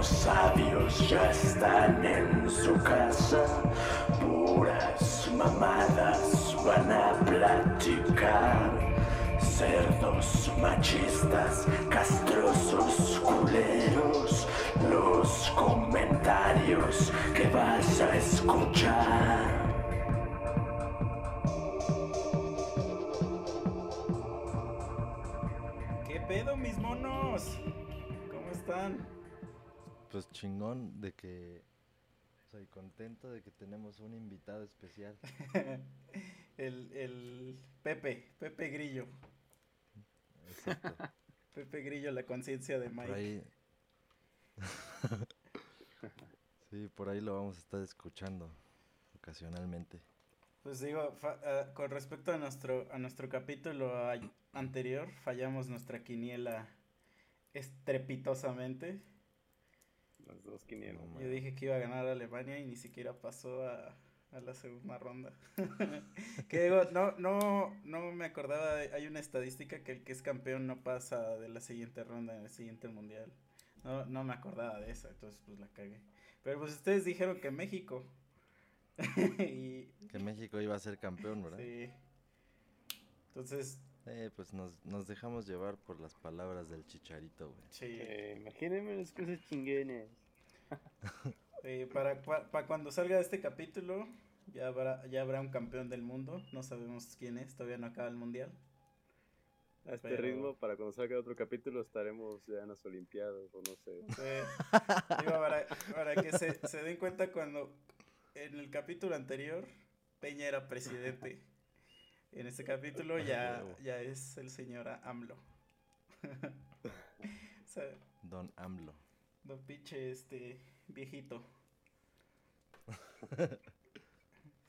Los sabios ya están en su casa, puras mamadas van a platicar. Cerdos machistas, castrosos culeros, los comentarios que vas a escuchar. ¿Qué pedo, mis monos? ¿Cómo están? Pues chingón de que soy contento de que tenemos un invitado especial. el, el Pepe, Pepe Grillo. Exacto. Pepe Grillo, la conciencia de Mike. Por ahí. sí, por ahí lo vamos a estar escuchando ocasionalmente. Pues digo, fa- ah, con respecto a nuestro, a nuestro capítulo anterior, fallamos nuestra quiniela estrepitosamente. Las dos quinielas. No Yo dije que iba a ganar Alemania y ni siquiera pasó a, a la segunda ronda. que digo, no, no, no me acordaba, de- hay una estadística que el que es campeón no pasa de la siguiente ronda en el siguiente mundial. No, no me acordaba de eso, entonces pues la cagué. Pero pues ustedes dijeron que México. y Que México iba a ser campeón, ¿verdad? sí. Entonces, Eh, pues nos, nos dejamos llevar por las palabras del chicharito, güey. sí. Eh, imagínense las cosas chingones. Eh, para, para cuando salga este capítulo, ya habrá, ya habrá un campeón del mundo. No sabemos quién es, todavía no acaba el mundial. A este Pero- ritmo, para cuando salga otro capítulo, estaremos ya en las Olimpiadas, o no sé. Sí. Digo, para, para que se, se den cuenta cuando en el capítulo anterior Peña era presidente. En este capítulo ya, Huevo. ya es el señor AMLO. o sea, Don AMLO. No pinche este viejito.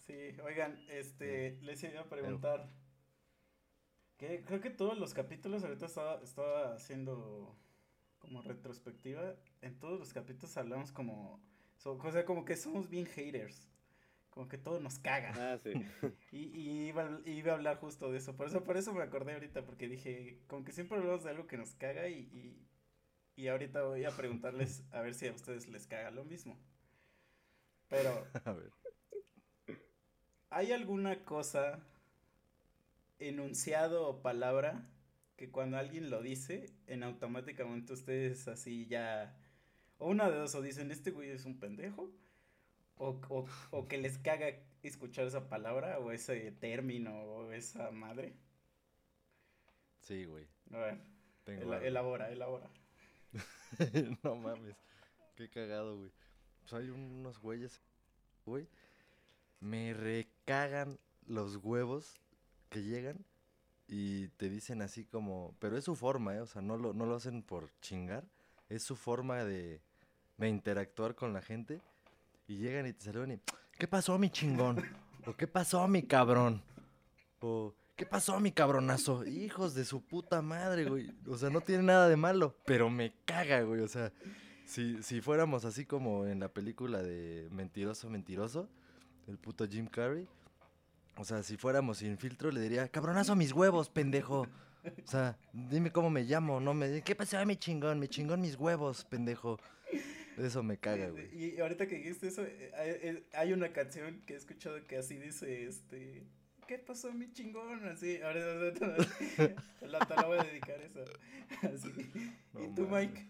Sí, oigan, este, les iba a preguntar. Que creo que todos los capítulos, ahorita estaba, estaba haciendo como retrospectiva. En todos los capítulos hablamos como. so- o sea, como que somos bien haters. Como que todo nos caga. Ah, sí. Y, y iba, a- iba a hablar justo de eso. Por eso, por eso me acordé ahorita, porque dije, como que siempre hablamos de algo que nos caga y, y, y ahorita voy a preguntarles a ver si a ustedes les caga lo mismo. Pero, A ver. ¿hay alguna cosa, enunciado o palabra, que cuando alguien lo dice, en automáticamente ustedes así ya, o una de dos, o dicen, este güey es un pendejo, o, o, o que les caga escuchar esa palabra, o ese término, o esa madre? Sí, güey. A ver, Tengo elabora, elabora. no mames. Qué cagado, güey. Pues hay unos güeyes, güey. Me recagan los huevos que llegan y te dicen así como, pero es su forma, ¿eh? O sea, no lo, no lo hacen por chingar. Es su forma de, de interactuar con la gente. Y llegan y te saludan y, ¿qué pasó, mi chingón? O ¿qué pasó, mi cabrón? O ¿qué pasó, mi cabronazo? Hijos de su puta madre, güey. O sea, no tiene nada de malo, pero me caga, güey. O sea, si, si fuéramos así como en la película de Mentiroso, Mentiroso, el puto Jim Carrey. O sea, si fuéramos sin filtro, le diría, cabronazo mis huevos, pendejo. O sea, dime cómo me llamo, no me... ¿Qué pasó, mi chingón? Mi chingón mis huevos, pendejo. Eso me caga, güey. Y ahorita que dijiste eso, eh, eh, hay una canción que he escuchado que así dice, este, ¿qué pasó mi chingón? Así, ahora la, te la voy a dedicar. Así. No ¿Y tú. Mike?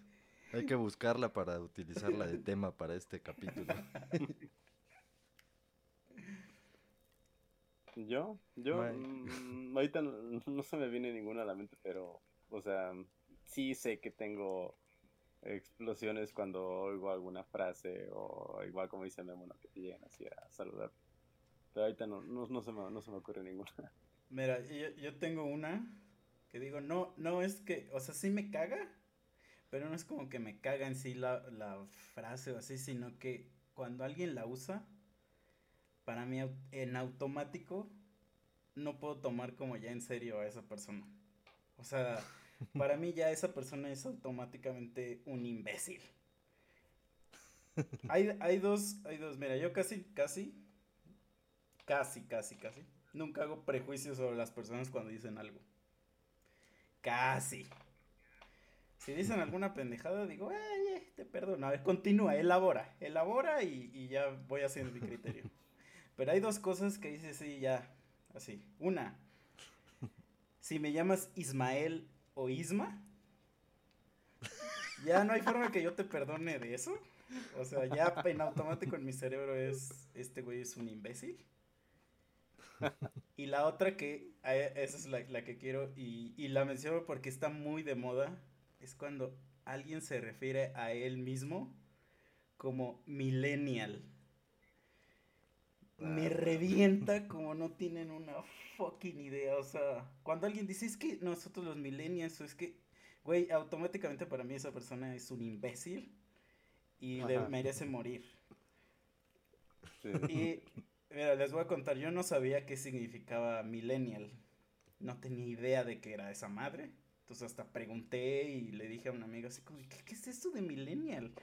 Hay que buscarla para utilizarla de tema para este capítulo. ¿Yo? Yo, mm, ahorita no, no se me viene ninguna a la mente, pero, o sea, sí sé que tengo explosiones cuando oigo alguna frase o igual como dice Memo, ¿no? que te llegan así a saludar. Pero ahorita no, no, no se, me, no se me ocurre ninguna. Mira, yo, yo tengo una que digo, no, no es que, o sea, sí me caga, pero no es como que me caga en sí la, la frase o así, sino que cuando alguien la usa, para mí en automático no puedo tomar como ya en serio a esa persona. O sea, para mí ya esa persona es automáticamente un imbécil. Hay, hay dos, hay dos, mira, yo casi, casi, casi, casi, casi, nunca hago prejuicios sobre las personas cuando dicen algo. Casi. Si dicen alguna pendejada, digo, eh, te perdono. A ver, continúa, elabora, elabora y, y ya voy haciendo mi criterio. Pero hay dos cosas que dices, sí, ya, así. Una, si me llamas Ismael o Isma, ya no hay forma que yo te perdone de eso. O sea, ya en automático en mi cerebro es, este güey es un imbécil. Y la otra que, esa es la, la que quiero y, y la menciono porque está muy de moda, es cuando alguien se refiere a él mismo como millennial. Me Ah. revienta como no tienen una fucking idea. O sea, cuando alguien dice es que nosotros los millennials, o es que, güey, automáticamente para mí esa persona es un imbécil y de- merece morir. Sí. Y mira, les voy a contar, yo no sabía qué significaba millennial. No tenía idea de qué era esa madre. Entonces hasta pregunté y le dije a un amigo así como, ¿qué, qué es esto de millennial?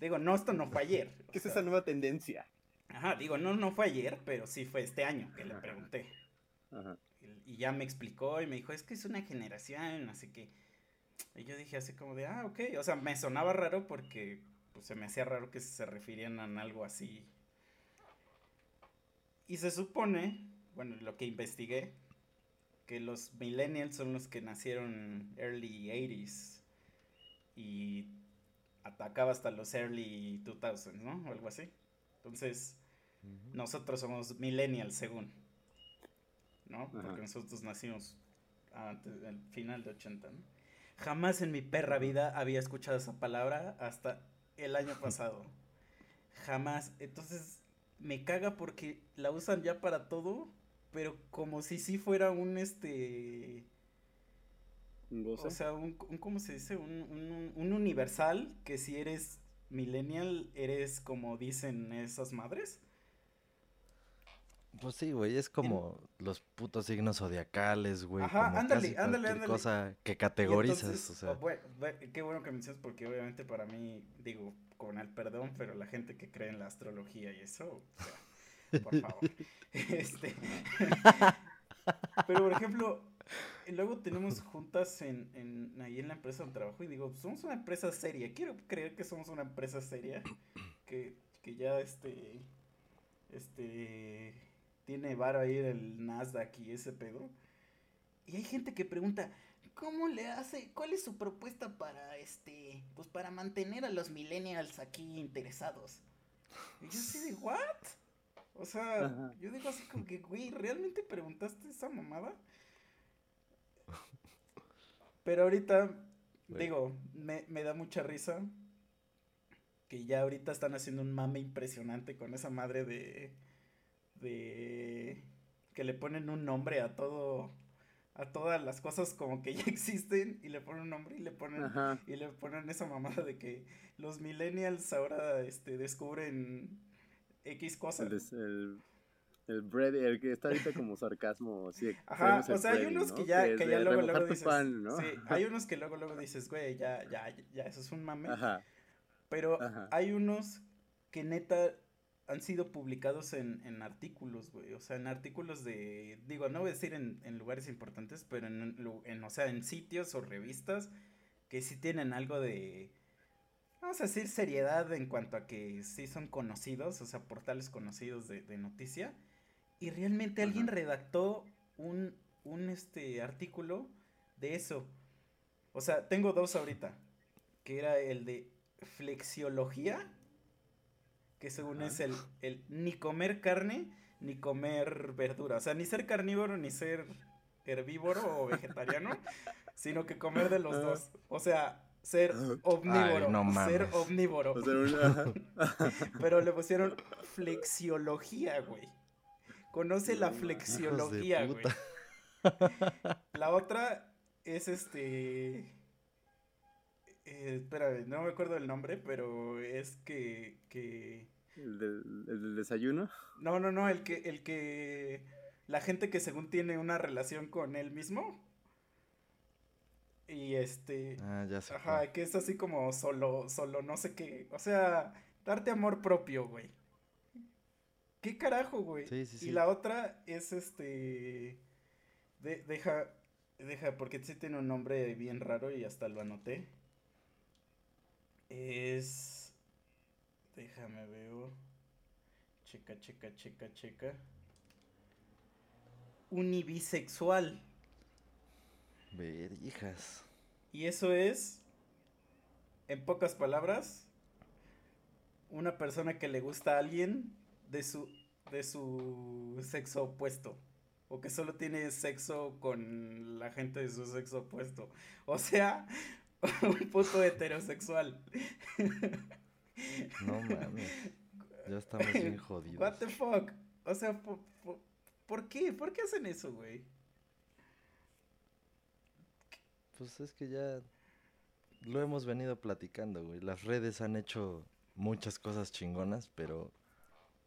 Digo, no, esto no fue ayer. o ¿Qué es esa nueva tendencia? Ajá, digo, no, no fue ayer, pero sí fue este año que le pregunté. Ajá. Y, y ya me explicó y me dijo, es que es una generación, así que... Y yo dije así como de, ah, ok. O sea, me sonaba raro porque pues, se me hacía raro que se refirieran a algo así. Y se supone, bueno, lo que investigué, que los millennials son los que nacieron early 80s y atacaba hasta los early 2000s, ¿no? O algo así. Entonces, Ujú. nosotros somos millennials según. ¿No? Ajá. Porque nosotros nacimos antes del final de 80, ¿no? Jamás en mi perra vida había escuchado esa palabra hasta el año pasado. Jamás. Entonces, me caga porque la usan ya para todo, pero como si sí fuera un este ¿Un goce? o sea, un, un- ¿cómo se dice? Un, un- un universal que si eres millennial, eres como dicen esas madres. Pues sí, güey, es como los putos signos zodiacales, güey. Ajá, como ándale, casi ándale, cualquier ándale. cosa que categorizas, entonces, o sea. oh, qué bueno que mencionas porque obviamente para mí, digo, con el perdón, pero la gente que cree en la astrología y eso, o sea, por favor. este, pero por ejemplo, luego tenemos juntas en, en, ahí en la empresa donde trabajo y digo, somos una empresa seria, quiero creer que somos una empresa seria, que, que ya este, este, tiene varo ahí el Nasdaq y ese pedo. Y hay gente que pregunta, ¿cómo le hace? ¿Cuál es su propuesta para este, pues para mantener a los millennials aquí interesados? Y yo así de, ¿what? O sea, Ajá. yo digo así como que, güey, ¿realmente preguntaste esa mamada? Pero ahorita, Güey. digo, me, me da mucha risa que ya ahorita están haciendo un mame impresionante con esa madre de, de, que le ponen un nombre a todo, a todas las cosas como que ya existen y le ponen un nombre y le ponen Ajá. y le ponen esa mamada de que los millennials ahora este descubren X cosas. El, el, el bread, el que está ahorita como sarcasmo, sí. Ajá, o sea, hay unos ¿no? que ya, que ya luego, luego dices, hay unos que luego, luego dices, güey, ya, ya, ya, eso es un mame, Ajá. pero Ajá. hay unos que neta han sido publicados en, en artículos, güey, o sea, en artículos de, digo, no voy a decir en, en lugares importantes, pero en, en, o sea, en sitios o revistas que sí tienen algo de, vamos a decir, seriedad en cuanto a que sí son conocidos, o sea, portales conocidos de, de noticia, y realmente alguien redactó un, un este artículo de eso. O sea, tengo dos ahorita, que era el de flexiología, que según Ajá. es el, el ni comer carne ni comer verdura, o sea, ni ser carnívoro ni ser herbívoro o vegetariano, sino que comer de los Ah. dos. O sea, ser omnívoro, no ser omnívoro. O sea. Pero le pusieron flexiología, güey. Conoce la flexiología, güey. La otra es este. eh, espérame, no me acuerdo el nombre, pero es que. que... el, del, el del desayuno. No, no, no, el que, el que. La gente que según tiene una relación con él mismo. Y este. Ah, ya sé. Ajá, que es así como solo, solo no sé qué. O sea, darte amor propio, güey. ¿Qué carajo, güey? Sí, sí, Y sí. la otra es este. de- deja. Deja, porque sí tiene un nombre bien raro y hasta lo anoté. Es. Déjame veo. Checa, checa, checa, checa. Unibisexual. Verijas. Y eso es, en pocas palabras, una persona que le gusta a alguien de su, de su sexo opuesto. O que solo tiene sexo con la gente de su sexo opuesto. O sea, un puto heterosexual. No mames. Ya estamos bien jodidos. What the fuck? O sea, ¿por, por, por qué? ¿Por qué hacen eso, güey? Pues es que ya lo hemos venido platicando, güey. Las redes han hecho muchas cosas chingonas, pero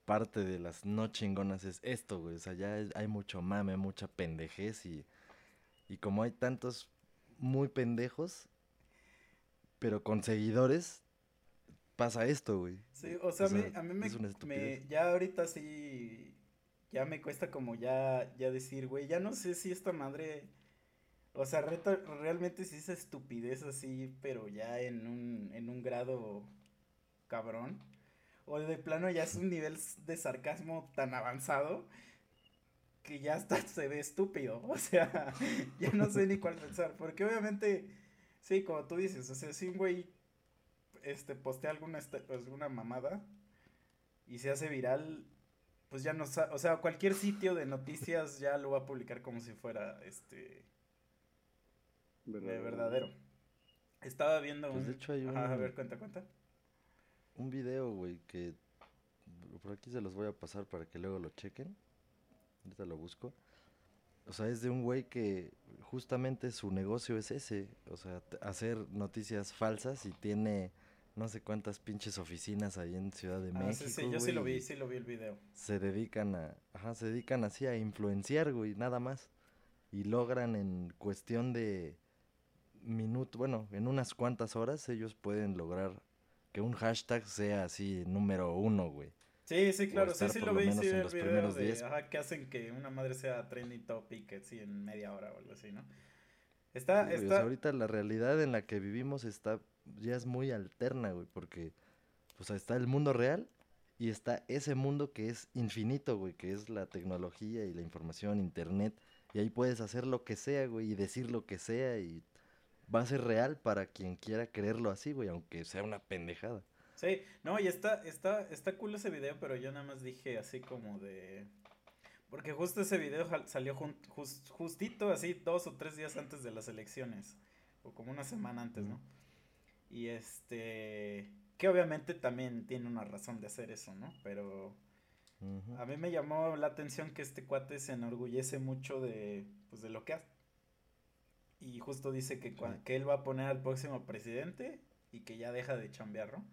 parte de las no chingonas es esto, güey. O sea, ya hay mucho mame, mucha pendejez y, y como hay tantos muy pendejos, pero con seguidores, pasa esto, güey. Sí, o sea, O sea, a mí, a mí me, me- ya ahorita sí, ya me cuesta como ya, ya decir, güey, ya no sé si esta madre, o sea, reta- realmente sí es estupidez así, pero ya en un, en un grado cabrón, o de plano ya es un nivel de sarcasmo tan avanzado que ya hasta se ve estúpido, o sea, ya no sé ni cuál pensar, porque obviamente, sí, como tú dices, o sea, si un güey este, postea alguna, esta- alguna mamada y se hace viral, pues ya no sa- o sea, cualquier sitio de noticias ya lo va a publicar como si fuera, este, de verdadero. Estaba viendo Pues un... de hecho hay Ajá, a un- ver, cuenta, cuenta. Un video, güey, que por aquí se los voy a pasar para que luego lo chequen. Ahorita lo busco. O sea, es de un güey que justamente su negocio es ese. O sea, hacer noticias falsas y tiene no sé cuántas pinches oficinas ahí en Ciudad de Ah, México. sí, sí, yo sí lo vi, sí lo vi el video. Se dedican a, ajá, se dedican así a influenciar, güey, nada más. Y logran en cuestión de minuto, bueno, en unas cuantas horas ellos pueden lograr que un hashtag sea así número uno, güey. Sí, sí, claro, sí, sí lo vi, sí el los video primeros de, 10. ajá, que hacen que una madre sea trending topic, así en media hora o algo así, ¿no? Está, Sí, güey, o sea, está, ahorita la realidad en la que vivimos está ya es muy alterna, güey, porque sea, está el mundo real y está ese mundo que es infinito, güey, que es la tecnología y la información, internet, y ahí puedes hacer lo que sea, güey, y decir lo que sea y va a ser real para quien quiera creerlo así, güey, aunque sea una pendejada. Sí, no, y está, está, está cool ese video, pero yo nada más dije así como de... Porque justo ese video salió jun- jus- justito así dos o tres días antes de las elecciones, o como una semana antes, ¿no? Y este... Que obviamente también tiene una razón de hacer eso, ¿no? Pero a mí me llamó la atención que este cuate se enorgullece mucho de, pues, de lo que hace. Y justo dice que, Sí. que él va a poner al próximo presidente y que ya deja de chambear, ¿no?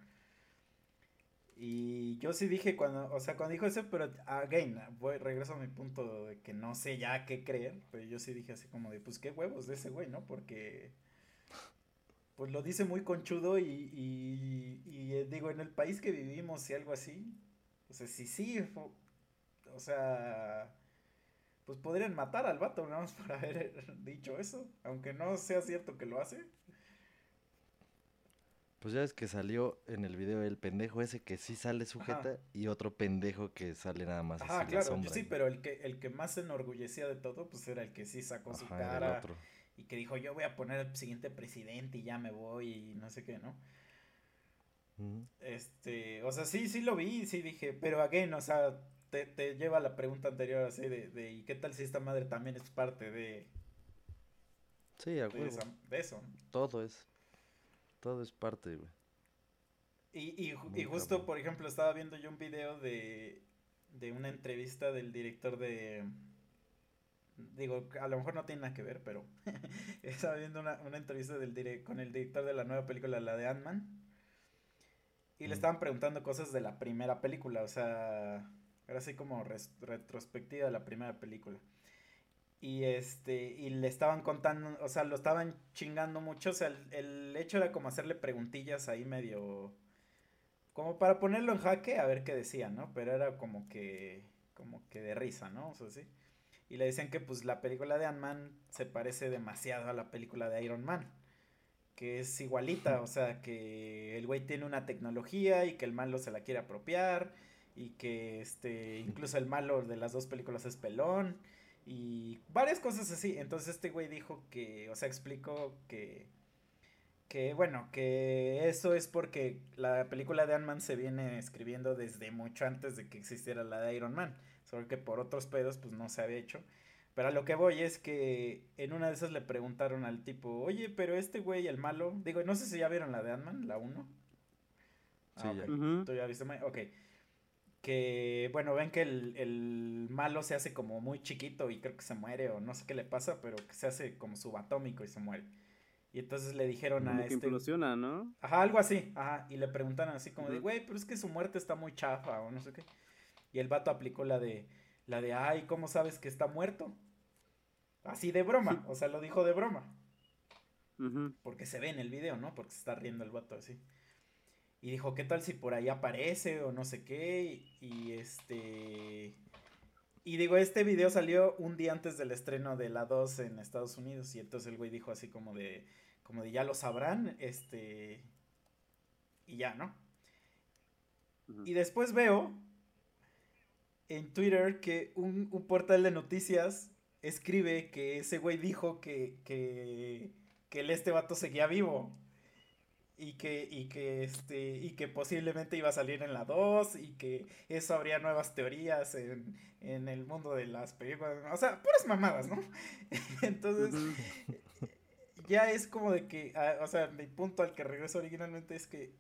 Y yo sí dije cuando, o sea, cuando dijo eso, pero again, voy, regreso a mi punto de que no sé ya qué creer, pero yo sí dije así como de, pues qué huevos de ese güey, ¿no? Porque, pues lo dice muy conchudo y, y, y, eh, digo, en el país que vivimos y algo así, o sea, sí, sí, o sea, pues podrían matar al vato, nada más por haber dicho eso, aunque no sea cierto que lo hace. Pues ya ves que salió en el video el pendejo ese que sí sale sujeta y otro pendejo que sale nada más la claro, yo sombra, sí, pero el que, el que más se enorgullecía de todo, pues era el que sí sacó su Ajá, era el cara otro. Y que dijo, yo voy a poner al siguiente presidente y ya me voy y no sé qué, ¿no? Este, o sea, sí, sí lo vi, sí dije, pero again, o sea, te, te lleva a la pregunta anterior así de, de, ¿y qué tal si esta madre también es parte de, Sí, a de, huevo. esa- de eso? Todo es. Todo es parte, güey. Y, y, y justo, cabrón. por ejemplo, estaba viendo yo un video de, de una entrevista del director de... Digo, a lo mejor no tiene nada que ver, pero estaba viendo una, una entrevista del con el director de la nueva película, la de Ant-Man. Y le Mm. estaban preguntando cosas de la primera película, o sea, era así como retrospectiva de la primera película. Y este, y le estaban contando, o sea, lo estaban chingando mucho, o sea, el, el hecho era como hacerle preguntillas ahí medio, como para ponerlo en jaque a ver qué decía, ¿no? Pero era como que, como que de risa, ¿no? O sea, sí. Y le decían que pues la película de Ant-Man se parece demasiado a la película de Iron Man. Que es igualita, o sea, que el güey tiene una tecnología y que el malo se la quiere apropiar. Y que este, incluso el malo de las dos películas es pelón. Y varias cosas así. Entonces este güey dijo que, o sea, explicó que que bueno, que eso es porque la película de Ant-Man se viene escribiendo desde mucho antes de que existiera la de Iron Man, solo que por otros pedos pues no se había hecho. Pero a lo que voy es que en una de esas le preguntaron al tipo, oye, pero este güey, el malo, digo, no sé si ya vieron la de Ant-Man, la 1. Sí, ah, ya. ¿Tú ya viste? Ok. Que, bueno, ven que el, el, malo se hace como muy chiquito y creo que se muere o no sé qué le pasa, pero que se hace como subatómico y se muere. Y entonces le dijeron como a que este. implosiona, ¿no? Ajá, algo así. Ajá. Y le preguntaron así como de, güey, pero es que su muerte está muy chafa o no sé qué. Y el vato aplicó la de, la de, ay, ¿cómo sabes que está muerto? Así de broma. O sea, lo dijo de broma. Porque se ve en el video, ¿no? Porque se está riendo el vato así. Y dijo, ¿qué tal si por ahí aparece o no sé qué? Y, y este. Y digo, este video salió un día antes del estreno de la 2 en Estados Unidos. Y entonces el güey dijo así como de. Como de ya lo sabrán. Este. Y ya, ¿no? Y después veo en Twitter que un, un portal de noticias escribe que ese güey dijo que, que, que el este vato seguía vivo. Y que, y que este, y que posiblemente iba a salir en la 2, y que eso habría nuevas teorías en, en el mundo de las películas. O sea, puras mamadas, ¿no? Entonces, ya es como de que, ah, o sea, mi punto al que regreso originalmente es que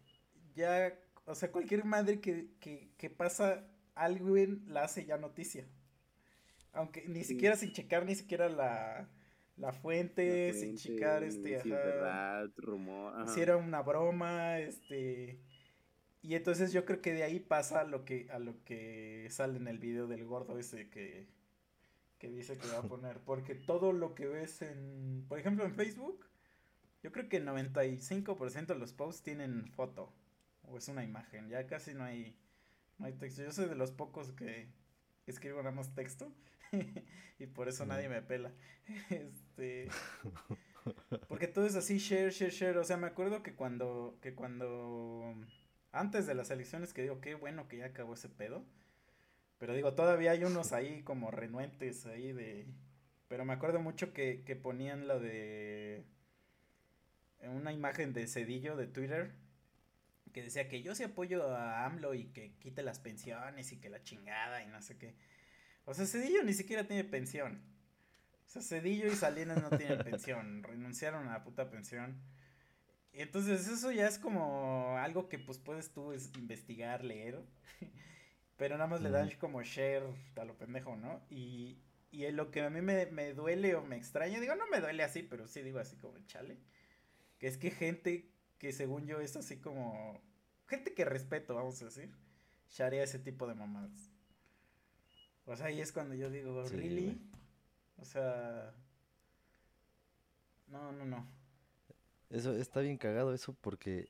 ya, o sea, cualquier madre que, que, que pasa algo en la hace ya noticia. Aunque ni Sí. siquiera sin checar ni siquiera la, la fuente, La sin checar este, si ajá, verdad, rumor. ajá. si era una broma, este... Y entonces yo creo que de ahí pasa a lo que, a lo que sale en el video del gordo ese que, que dice que va a poner. Porque todo lo que ves en, por ejemplo, en Facebook, yo creo que el 95% de los posts tienen foto. O es una imagen. Ya casi no hay, no hay texto. Yo soy de los pocos que escribo nada más texto. y por eso nadie me pela. Este... Porque todo es así, share, share, share. O sea, me acuerdo que cuando, que cuando, antes de las elecciones, que digo, qué bueno que ya acabó ese pedo. Pero digo, todavía hay unos ahí como renuentes ahí de... Pero me acuerdo mucho que, que ponían lo de... Una imagen de Cedillo de Twitter. Que decía que yo sí apoyo a AMLO y que quite las pensiones y que la chingada y no sé qué. O sea, Cedillo ni siquiera tiene pensión. O sea, Cedillo y Salinas no tienen pensión, renunciaron a la puta pensión. Entonces eso ya es como algo que pues puedes tú es investigar, leer. Pero nada más le dan como share a lo pendejo, ¿no? Y, y lo que a mí me, me duele o me extraña, digo, no me duele así, pero sí digo así como chale. Que es que gente que según yo es así como... Gente que respeto, vamos a decir. Sharea ese tipo de mamadas. O sea, ahí es cuando yo digo, ¿really? O sea... No, no, no. Eso está bien cagado eso porque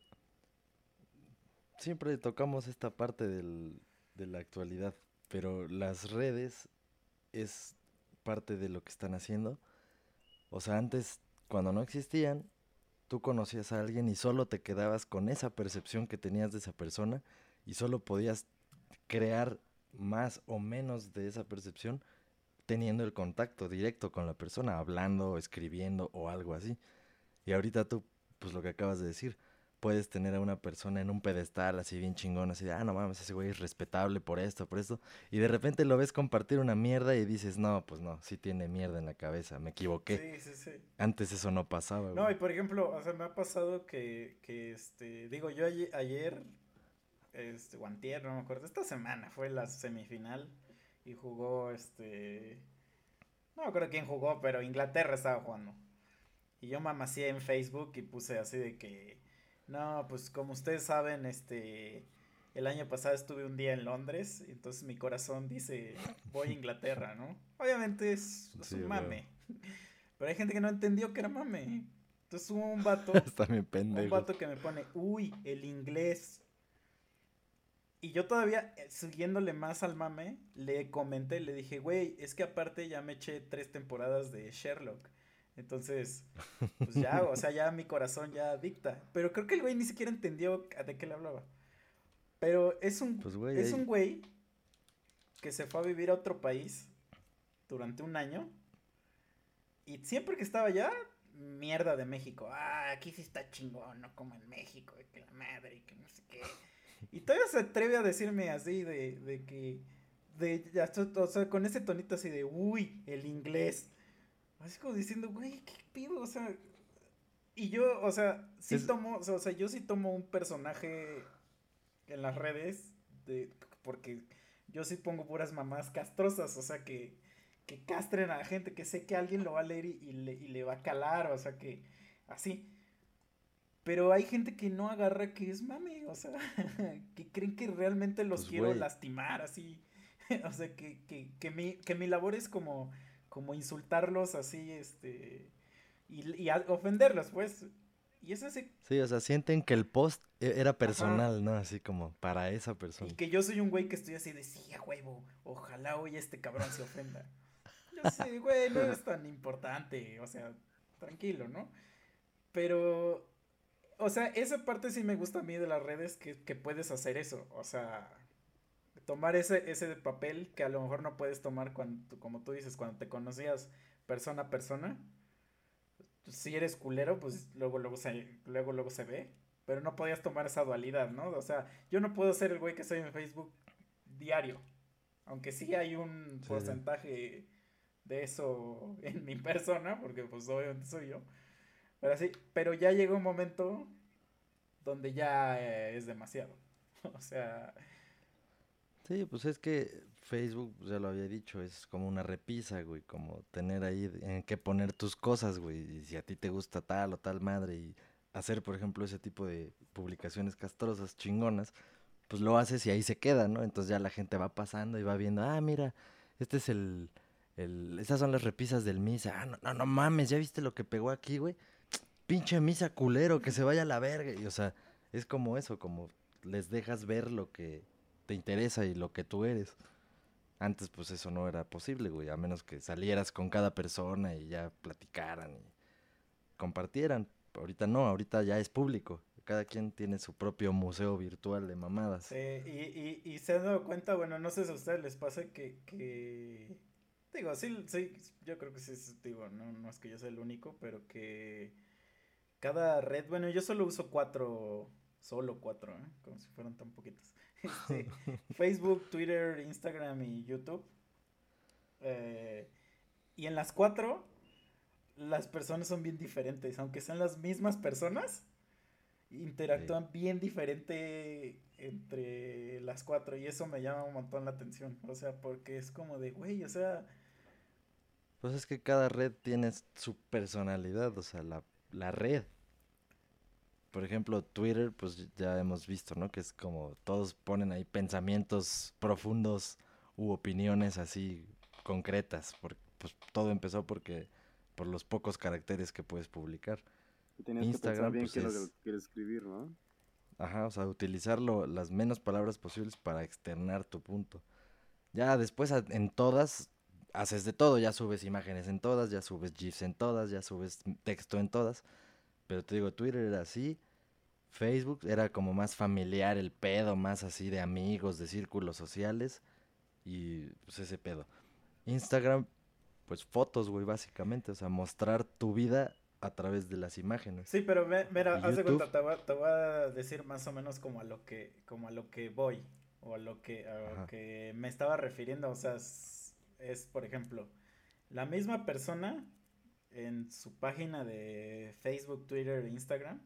siempre tocamos esta parte del- de la actualidad, pero las redes es parte de lo que están haciendo. O sea, antes, cuando no existían, tú conocías a alguien y solo te quedabas con esa percepción que tenías de esa persona y solo podías crear más o menos de esa percepción teniendo el contacto directo con la persona, hablando, escribiendo o algo así. Y ahorita tú, pues lo que acabas de decir, puedes tener a una persona en un pedestal así bien chingón, así de, ah, no mames, ese güey es respetable por esto, por esto. Y de repente lo ves compartir una mierda y dices, no, pues no, sí tiene mierda en la cabeza, me equivoqué. Sí, sí, sí. Antes eso no pasaba, No, güey. y por ejemplo, o sea, me ha pasado que, que este, digo, yo aye- ayer, este, o antier, no me acuerdo, esta semana fue la semifinal y jugó, este, no me acuerdo quién jugó, pero Inglaterra estaba jugando. Y yo mamacía en Facebook y puse así de que, no, pues como ustedes saben, este, el año pasado estuve un día en Londres, entonces mi corazón dice, voy a Inglaterra, ¿no? Obviamente es, es Sí, un mame. Pero hay gente que no entendió que era mame. Entonces hubo un vato, un vato que me pone, uy, el inglés. Y yo todavía, eh, siguiéndole más al mame, le comenté, le dije, güey, es que aparte ya me eché tres temporadas de Sherlock. Entonces, pues ya, o sea, ya mi corazón ya dicta. Pero creo que el güey ni siquiera entendió de qué le hablaba. Pero es un, Pues, güey, es ahí- un güey que se fue a vivir a otro país durante un año. Y siempre que estaba allá, mierda de México. Ah, aquí sí está chingón, no como en México, y que la madre, y que no sé qué. Y todavía se atreve a decirme así de, de que, de, o sea, con ese tonito así de, uy, el inglés. Así como diciendo, güey, ¿qué pido? O sea, y yo, o sea, sí Es- tomo, o sea, yo sí tomo un personaje en las redes, de, porque yo sí pongo puras mamás castrosas, o sea, que, que castren a la gente, que sé que alguien lo va a leer y, y le, y le va a calar, o sea, que así. Pero hay gente que no agarra que es mame, o sea, que creen que realmente los Pues, quiero lastimar, así. o sea, que, que, que, mi, que mi labor es como, como insultarlos así, este, y, y ofenderlos, pues. Y eso sí, Sí, o sea, sienten que el post e- era personal, ¿no? Así como para esa persona. Y que yo soy un güey que estoy así de sí, a huevo. Ojalá hoy este cabrón se ofenda. Yo sé, güey, no es tan importante. O sea, tranquilo, ¿no? Pero, o sea, esa parte sí me gusta a mí de las redes que, que puedes hacer eso. O sea, tomar ese, ese papel que a lo mejor no puedes tomar cuando, como tú dices, cuando te conocías persona a persona. Si eres culero, pues luego, luego se, luego, luego se ve. Pero no podías tomar esa dualidad, ¿no? O sea, yo no puedo ser el güey que soy en Facebook diario. Aunque sí hay un Sí. porcentaje de eso en mi persona, porque pues obviamente soy yo. Pero sí, pero ya llega un momento donde ya eh, es demasiado. O sea, Sí, pues es que Facebook, ya lo había dicho, es como una repisa, güey, como tener ahí en qué poner tus cosas, güey, y si a ti te gusta tal o tal madre y hacer, por ejemplo, ese tipo de publicaciones castrosas, chingonas, pues lo haces y ahí se queda, ¿no? Entonces ya la gente va pasando y va viendo, ah, mira, este es el, el esas son las repisas del misa, ah, no, no, no mames, ¿ya viste lo que pegó aquí, güey? Pinche misa culero, que se vaya a la verga, y o sea, es como eso, como les dejas ver lo que te interesa y lo que tú eres. Antes pues eso no era posible, güey, a menos que salieras con cada persona y ya platicaran y compartieran. Ahorita no, ahorita ya es público. Cada quien tiene su propio museo virtual de mamadas. sí, y, y, y se han dado cuenta, bueno, no sé si a ustedes les pasa que, que digo, sí, sí, yo creo que sí, digo, no, no es que yo sea el único, pero que cada red, bueno, yo solo uso cuatro, solo cuatro, ¿eh? como si fueran tan poquitos. Este, Facebook, Twitter, Instagram y YouTube. Eh, y en las cuatro, las personas son bien diferentes, aunque sean las mismas personas, interactúan bien diferente entre las cuatro y eso me llama un montón la atención, o sea, porque es como de, güey, o sea, Pues es que cada red tiene su personalidad, o sea, la, la red. Por ejemplo, Twitter, pues ya hemos visto, ¿no? Que es como todos ponen ahí pensamientos profundos u opiniones así concretas. Porque pues todo empezó porque por los pocos caracteres que puedes publicar. Tienes que pensar Instagram, bien pues, qué es lo que quieres escribir, ¿no? Ajá, o sea, utilizar lo- las menos palabras posibles para externar tu punto. Ya después en todas haces de todo, ya subes imágenes en todas, ya subes GIFs en todas, ya subes texto en todas. Pero te digo, Twitter era así, Facebook era como más familiar el pedo, más así de amigos, de círculos sociales y pues ese pedo. Instagram, pues fotos, güey, básicamente, o sea, mostrar tu vida a través de las imágenes. sí, pero ve- mira, ¿Y haz de cuenta, te voy, a- te voy a decir más o menos como a lo que, como a lo que voy, o a lo que, a lo que me estaba refiriendo, o sea, es, es, por ejemplo, la misma persona en su página de Facebook, Twitter, Instagram,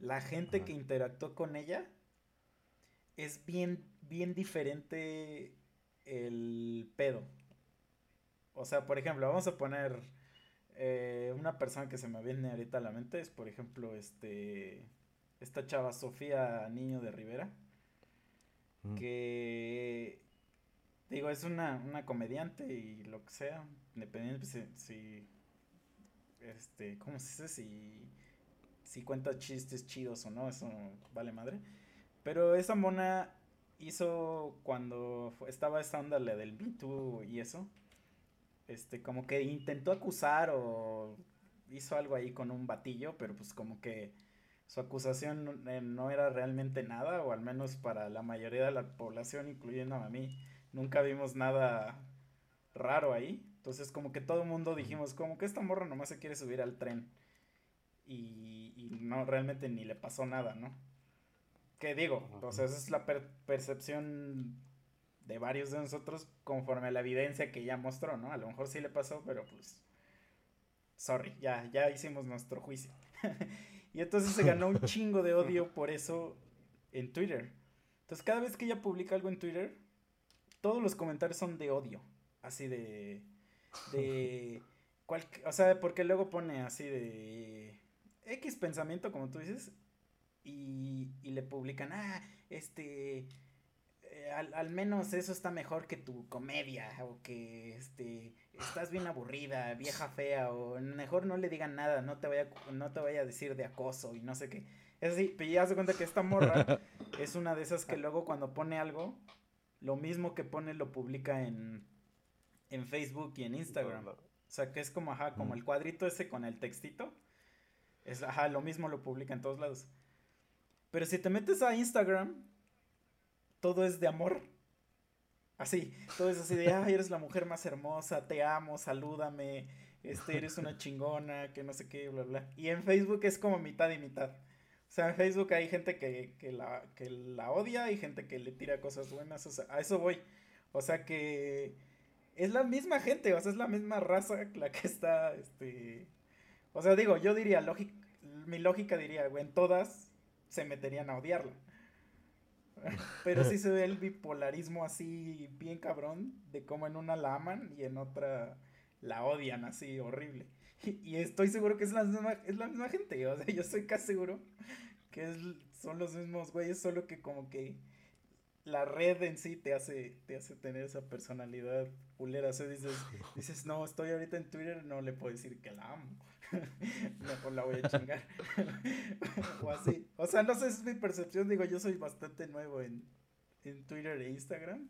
la gente Ajá. que interactuó con ella es bien, bien diferente el pedo. O sea, por ejemplo, vamos a poner eh, una persona que se me viene ahorita a la mente, es por ejemplo, este, esta chava Sofía Niño de Rivera, Mm. que digo, es una, una comediante y lo que sea, independiente si, si este, ¿cómo se dice? Si, si cuenta chistes chidos o no, eso vale madre. Pero esa mona hizo cuando estaba esta onda la del Me Too y eso. Este, como que intentó acusar o hizo algo ahí con un batillo, pero pues como que su acusación no, eh, no era realmente nada, o al menos para la mayoría de la población, incluyendo a mí, nunca vimos nada raro ahí. Entonces como que todo el mundo dijimos, como que esta morra nomás se quiere subir al tren. Y, y no, realmente ni le pasó nada, ¿no? ¿Qué digo? O sea, esa es la per- percepción de varios de nosotros conforme a la evidencia que ya mostró, ¿no? A lo mejor sí le pasó, pero pues... Sorry, ya, ya hicimos nuestro juicio. y entonces se ganó un chingo de odio por eso en Twitter. Entonces cada vez que ella publica algo en Twitter, todos los comentarios son de odio. Así de... De... cual- o sea, porque luego pone así de... X pensamiento, como tú dices, y, y le publican, ah, este, eh, al, al menos eso está mejor que tu comedia, o que, este, estás bien aburrida, vieja fea, o mejor no le digan nada, no te vaya, a- no te vaya a decir de acoso y no sé qué. Es así, pero ya se cuenta que esta morra es una de esas que luego cuando pone algo, lo mismo que pone lo publica en, en Facebook y en Instagram. O sea, que es como, ajá, como el cuadrito ese con el textito. Es, ajá, lo mismo lo publica en todos lados. Pero si te metes a Instagram, todo es de amor. Así, todo es así de, ay, eres la mujer más hermosa, te amo, salúdame, este, eres una chingona, que no sé qué, bla, bla. Y en Facebook es como mitad y mitad. O sea, en Facebook hay gente que, que la, que la odia y gente que le tira cosas buenas. O sea, a eso voy. O sea que es la misma gente, o sea, es la misma raza la que está, este... O sea, digo, yo diría, mi lógica diría, güey, en todas se meterían a odiarla. Pero sí se ve el bipolarismo así bien cabrón de cómo en una la aman y en otra la odian así horrible. Y, estoy seguro que es la misma, es la misma gente, o sea, yo estoy casi seguro que son los mismos güeyes, solo que como que la red en sí te hace, te hace tener esa personalidad culera. O sea, dices, dices, no, estoy ahorita en Twitter, no le puedo decir que la amo. Mejor la voy a chingar. o así. O sea, no sé, es mi percepción. Digo, yo soy bastante nuevo en, en Twitter e Instagram.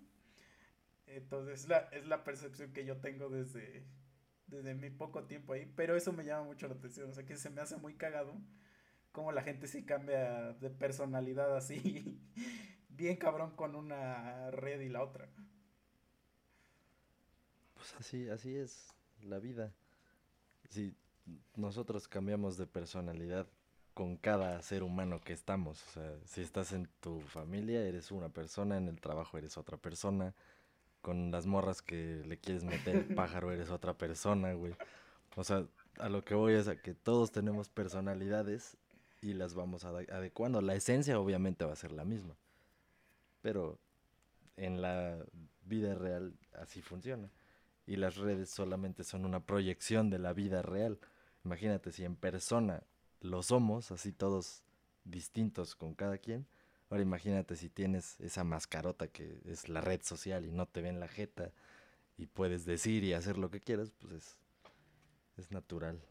Entonces, la, es la percepción que yo tengo desde, desde mi poco tiempo ahí. Pero eso me llama mucho la atención. O sea, que se me hace muy cagado. Como la gente sí cambia de personalidad así. Bien cabrón con una red y la otra. Pues así, así es la vida. Si nosotros cambiamos de personalidad con cada ser humano que estamos, o sea, si estás en tu familia eres una persona, en el trabajo eres otra persona, con las morras que le quieres meter el pájaro eres otra persona, güey. O sea, a lo que voy es a que todos tenemos personalidades y las vamos ade- adecuando. La esencia obviamente va a ser la misma, pero en la vida real así funciona. Y las redes solamente son una proyección de la vida real. Imagínate si en persona lo somos, así todos distintos con cada quien. Ahora imagínate si tienes esa mascarota que es la red social y no te ven la jeta y puedes decir y hacer lo que quieras, pues es, es natural.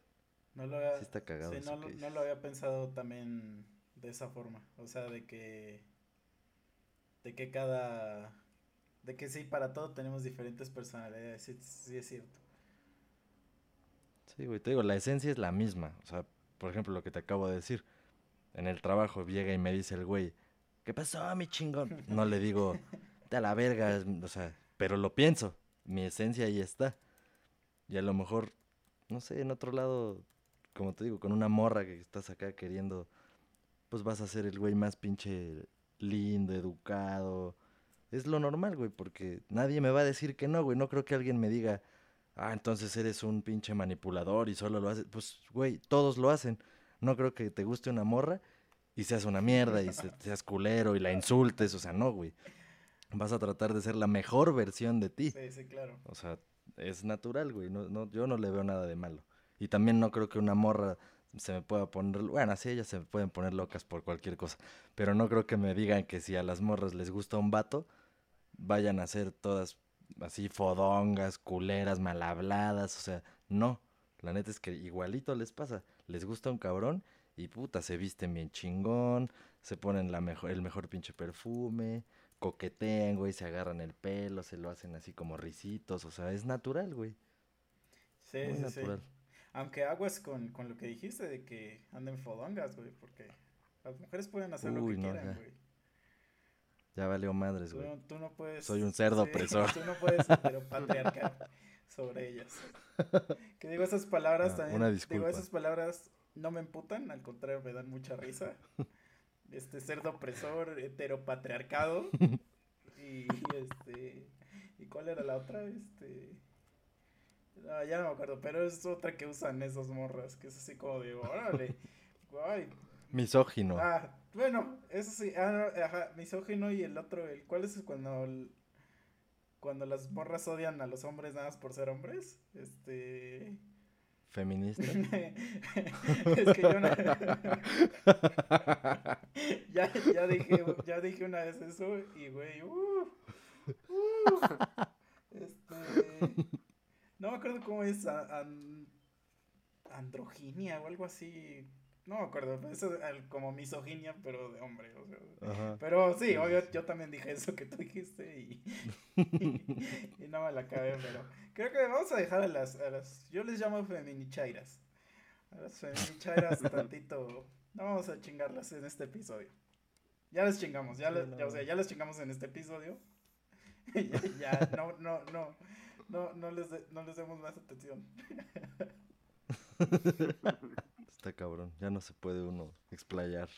No lo había, Sí está cagado sí, eso no, lo había pensado también de esa forma. O sea, de que. De que cada. De que sí, para todo tenemos diferentes personalidades. Sí, es cierto. Sí, güey, te digo, la esencia es la misma. O sea, por ejemplo, lo que te acabo de decir. En el trabajo llega y me dice el güey, ¿qué pasó, mi chingón? No le digo, te a la verga, o sea, pero lo pienso. Mi esencia ahí está. Y a lo mejor, no sé, en otro lado, como te digo, con una morra que estás acá queriendo, pues vas a ser el güey más pinche lindo, educado. Es lo normal, güey, porque nadie me va a decir que no, güey. No creo que alguien me diga, ah, entonces eres un pinche manipulador y solo lo haces. Pues, güey, todos lo hacen. No creo que te guste una morra y seas una mierda y se- seas culero y la insultes. O sea, no, güey. Vas a tratar de ser la mejor versión de ti. Sí, sí, claro. O sea, es natural, güey. No, no, yo no le veo nada de malo. Y también no creo que una morra se me pueda poner... Bueno, sí, ellas se pueden poner locas por cualquier cosa. Pero no creo que me digan que si a las morras les gusta un vato, vayan a ser todas así fodongas, culeras, mal habladas. O sea, no. La neta es que igualito les pasa. Les gusta un cabrón y puta, se visten bien chingón, se ponen la mejor, el mejor pinche perfume, coquetean, güey, se agarran el pelo, se lo hacen así como risitos, o sea, es natural, güey. Sí, Muy sí, natural. sí. Aunque aguas con, con lo que dijiste de que anden fodongas, güey, porque las mujeres pueden hacer lo que no, quieran, ya. güey. Ya valió madres, güey. tú no puedes. Soy un cerdo sí, opresor. Tú no puedes heteropatriarcar sobre ellas. Que digo esas palabras Ah, también. una Digo, disculpa. esas palabras no me emputan, al contrario, me dan mucha risa. Este cerdo opresor, heteropatriarcado. Y este. ¿Y cuál era la otra? Este. No, ya no me acuerdo, pero es otra que usan esas morras, que es así como de, órale, guay, Misógino. Ah, bueno, eso sí, ah, no, ajá, misógino y el otro, el, ¿cuál es cuando, el- cuando las morras odian a los hombres nada más por ser hombres? Este... Feminista. es que yo no... ya, ya dije, ya dije una vez eso y güey, uh, uh, este... No me acuerdo cómo es, an- androginia o algo así. No me acuerdo, eso es al- como misoginia, pero de hombre, o sea. Ajá. Pero sí, obvio, yo también dije eso que tú dijiste y, y no me la acabé, pero creo que vamos a dejar a las, a las yo les llamo feminichairas. A las feminichairas tantito, no vamos a chingarlas en este episodio. Ya les chingamos, ya, les- ya, o sea, ya les chingamos en este episodio. ya, ya, no, no, no, no, no les, de- no les demos más atención. Está cabrón. Ya no se puede uno explayar.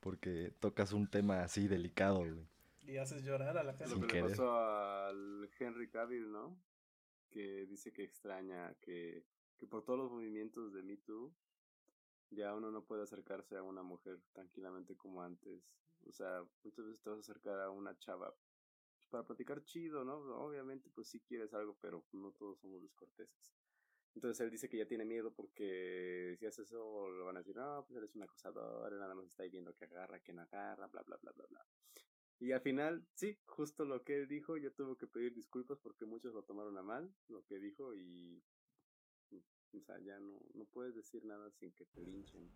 Porque tocas un tema así delicado, güey. Y haces llorar a la gente. Lo que querer. le pasó al Henry Cavill, ¿no? Que dice que extraña que, que por todos los movimientos de Me Too, ya uno no puede acercarse a una mujer tranquilamente como antes. O sea, muchas veces te vas a acercar a una chava para platicar chido, ¿no? Obviamente, pues sí quieres algo, pero no todos somos descorteses. Entonces él dice que ya tiene miedo porque si haces eso lo van a decir, no, pues eres un acosador, nada más está ahí viendo que agarra, que no agarra, bla, bla, bla, bla, bla. Y al final, sí, justo lo que él dijo, yo tuve que pedir disculpas porque muchos lo tomaron a mal, lo que dijo, y. O sea, ya no, no puedes decir nada sin que te linchen.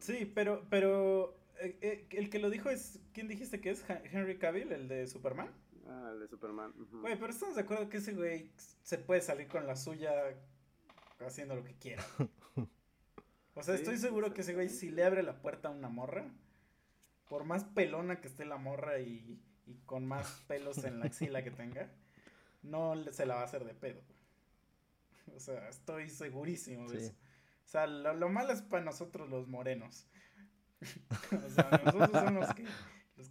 Sí, pero, pero eh, eh, el que lo dijo es, ¿quién dijiste que es? Hen- Henry Cavill, el de Superman. Ah, el de Superman. Güey, pero estamos de acuerdo que ese güey se puede salir con la suya haciendo lo que quiera. O sea, Sí, estoy seguro que ese güey si le abre la puerta a una morra, por más pelona que esté la morra y, y con más pelos en la axila que tenga, no le- se la va a hacer de pedo. O sea, estoy segurísimo de Sí. eso. O sea, lo, lo malo es para nosotros los morenos. o sea, nosotros somos los que,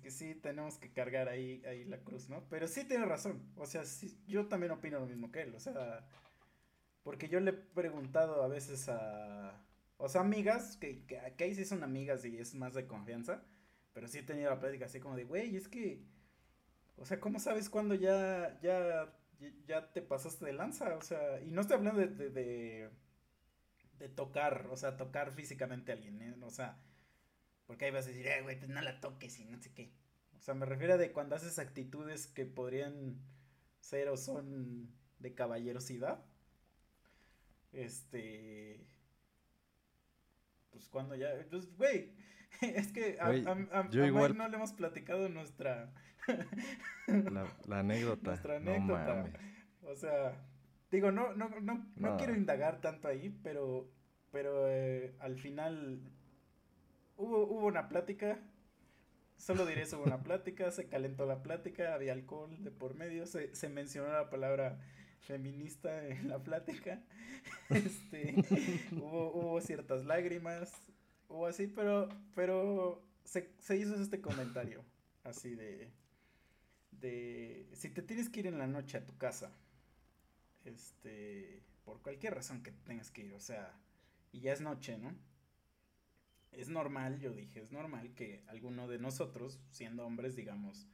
que sí tenemos que cargar ahí, ahí la cruz, ¿no? Pero sí tiene razón. O sea, sí, yo también opino lo mismo que él. O sea, porque yo le he preguntado a veces a... O sea, amigas, que, que, que ahí sí son amigas y es más de confianza. Pero sí he tenido la plática así como de, güey, es que... O sea, ¿cómo sabes cuándo ya, ya, ya te pasaste de lanza? O sea, y no estoy hablando de, de, de, de tocar, o sea, tocar físicamente a alguien, ¿eh? O sea, porque ahí vas a decir, eh, güey, pues no la toques y no sé qué. O sea, me refiero a de cuando haces actitudes que podrían ser o son de caballerosidad. Este. Pues cuando ya. Pues, güey. Es que a, Güey, a, a- yo a igual- Mike no le hemos platicado nuestra. La, la anécdota. Nuestra No anécdota. mames. O sea, digo, no, no, no, no No. quiero indagar tanto ahí, pero, pero eh, al final hubo, hubo una plática. Solo diré eso, hubo una plática, se calentó la plática, había alcohol de por medio, se, se mencionó la palabra feminista en la plática. Este, hubo, hubo ciertas lágrimas, hubo así, pero, pero se, se hizo este comentario, así de, de, si te tienes que ir en la noche a tu casa, este, por cualquier razón que tengas que ir, o sea, y ya es noche, ¿no? Es normal, yo dije, es normal que alguno de nosotros, siendo hombres, digamos,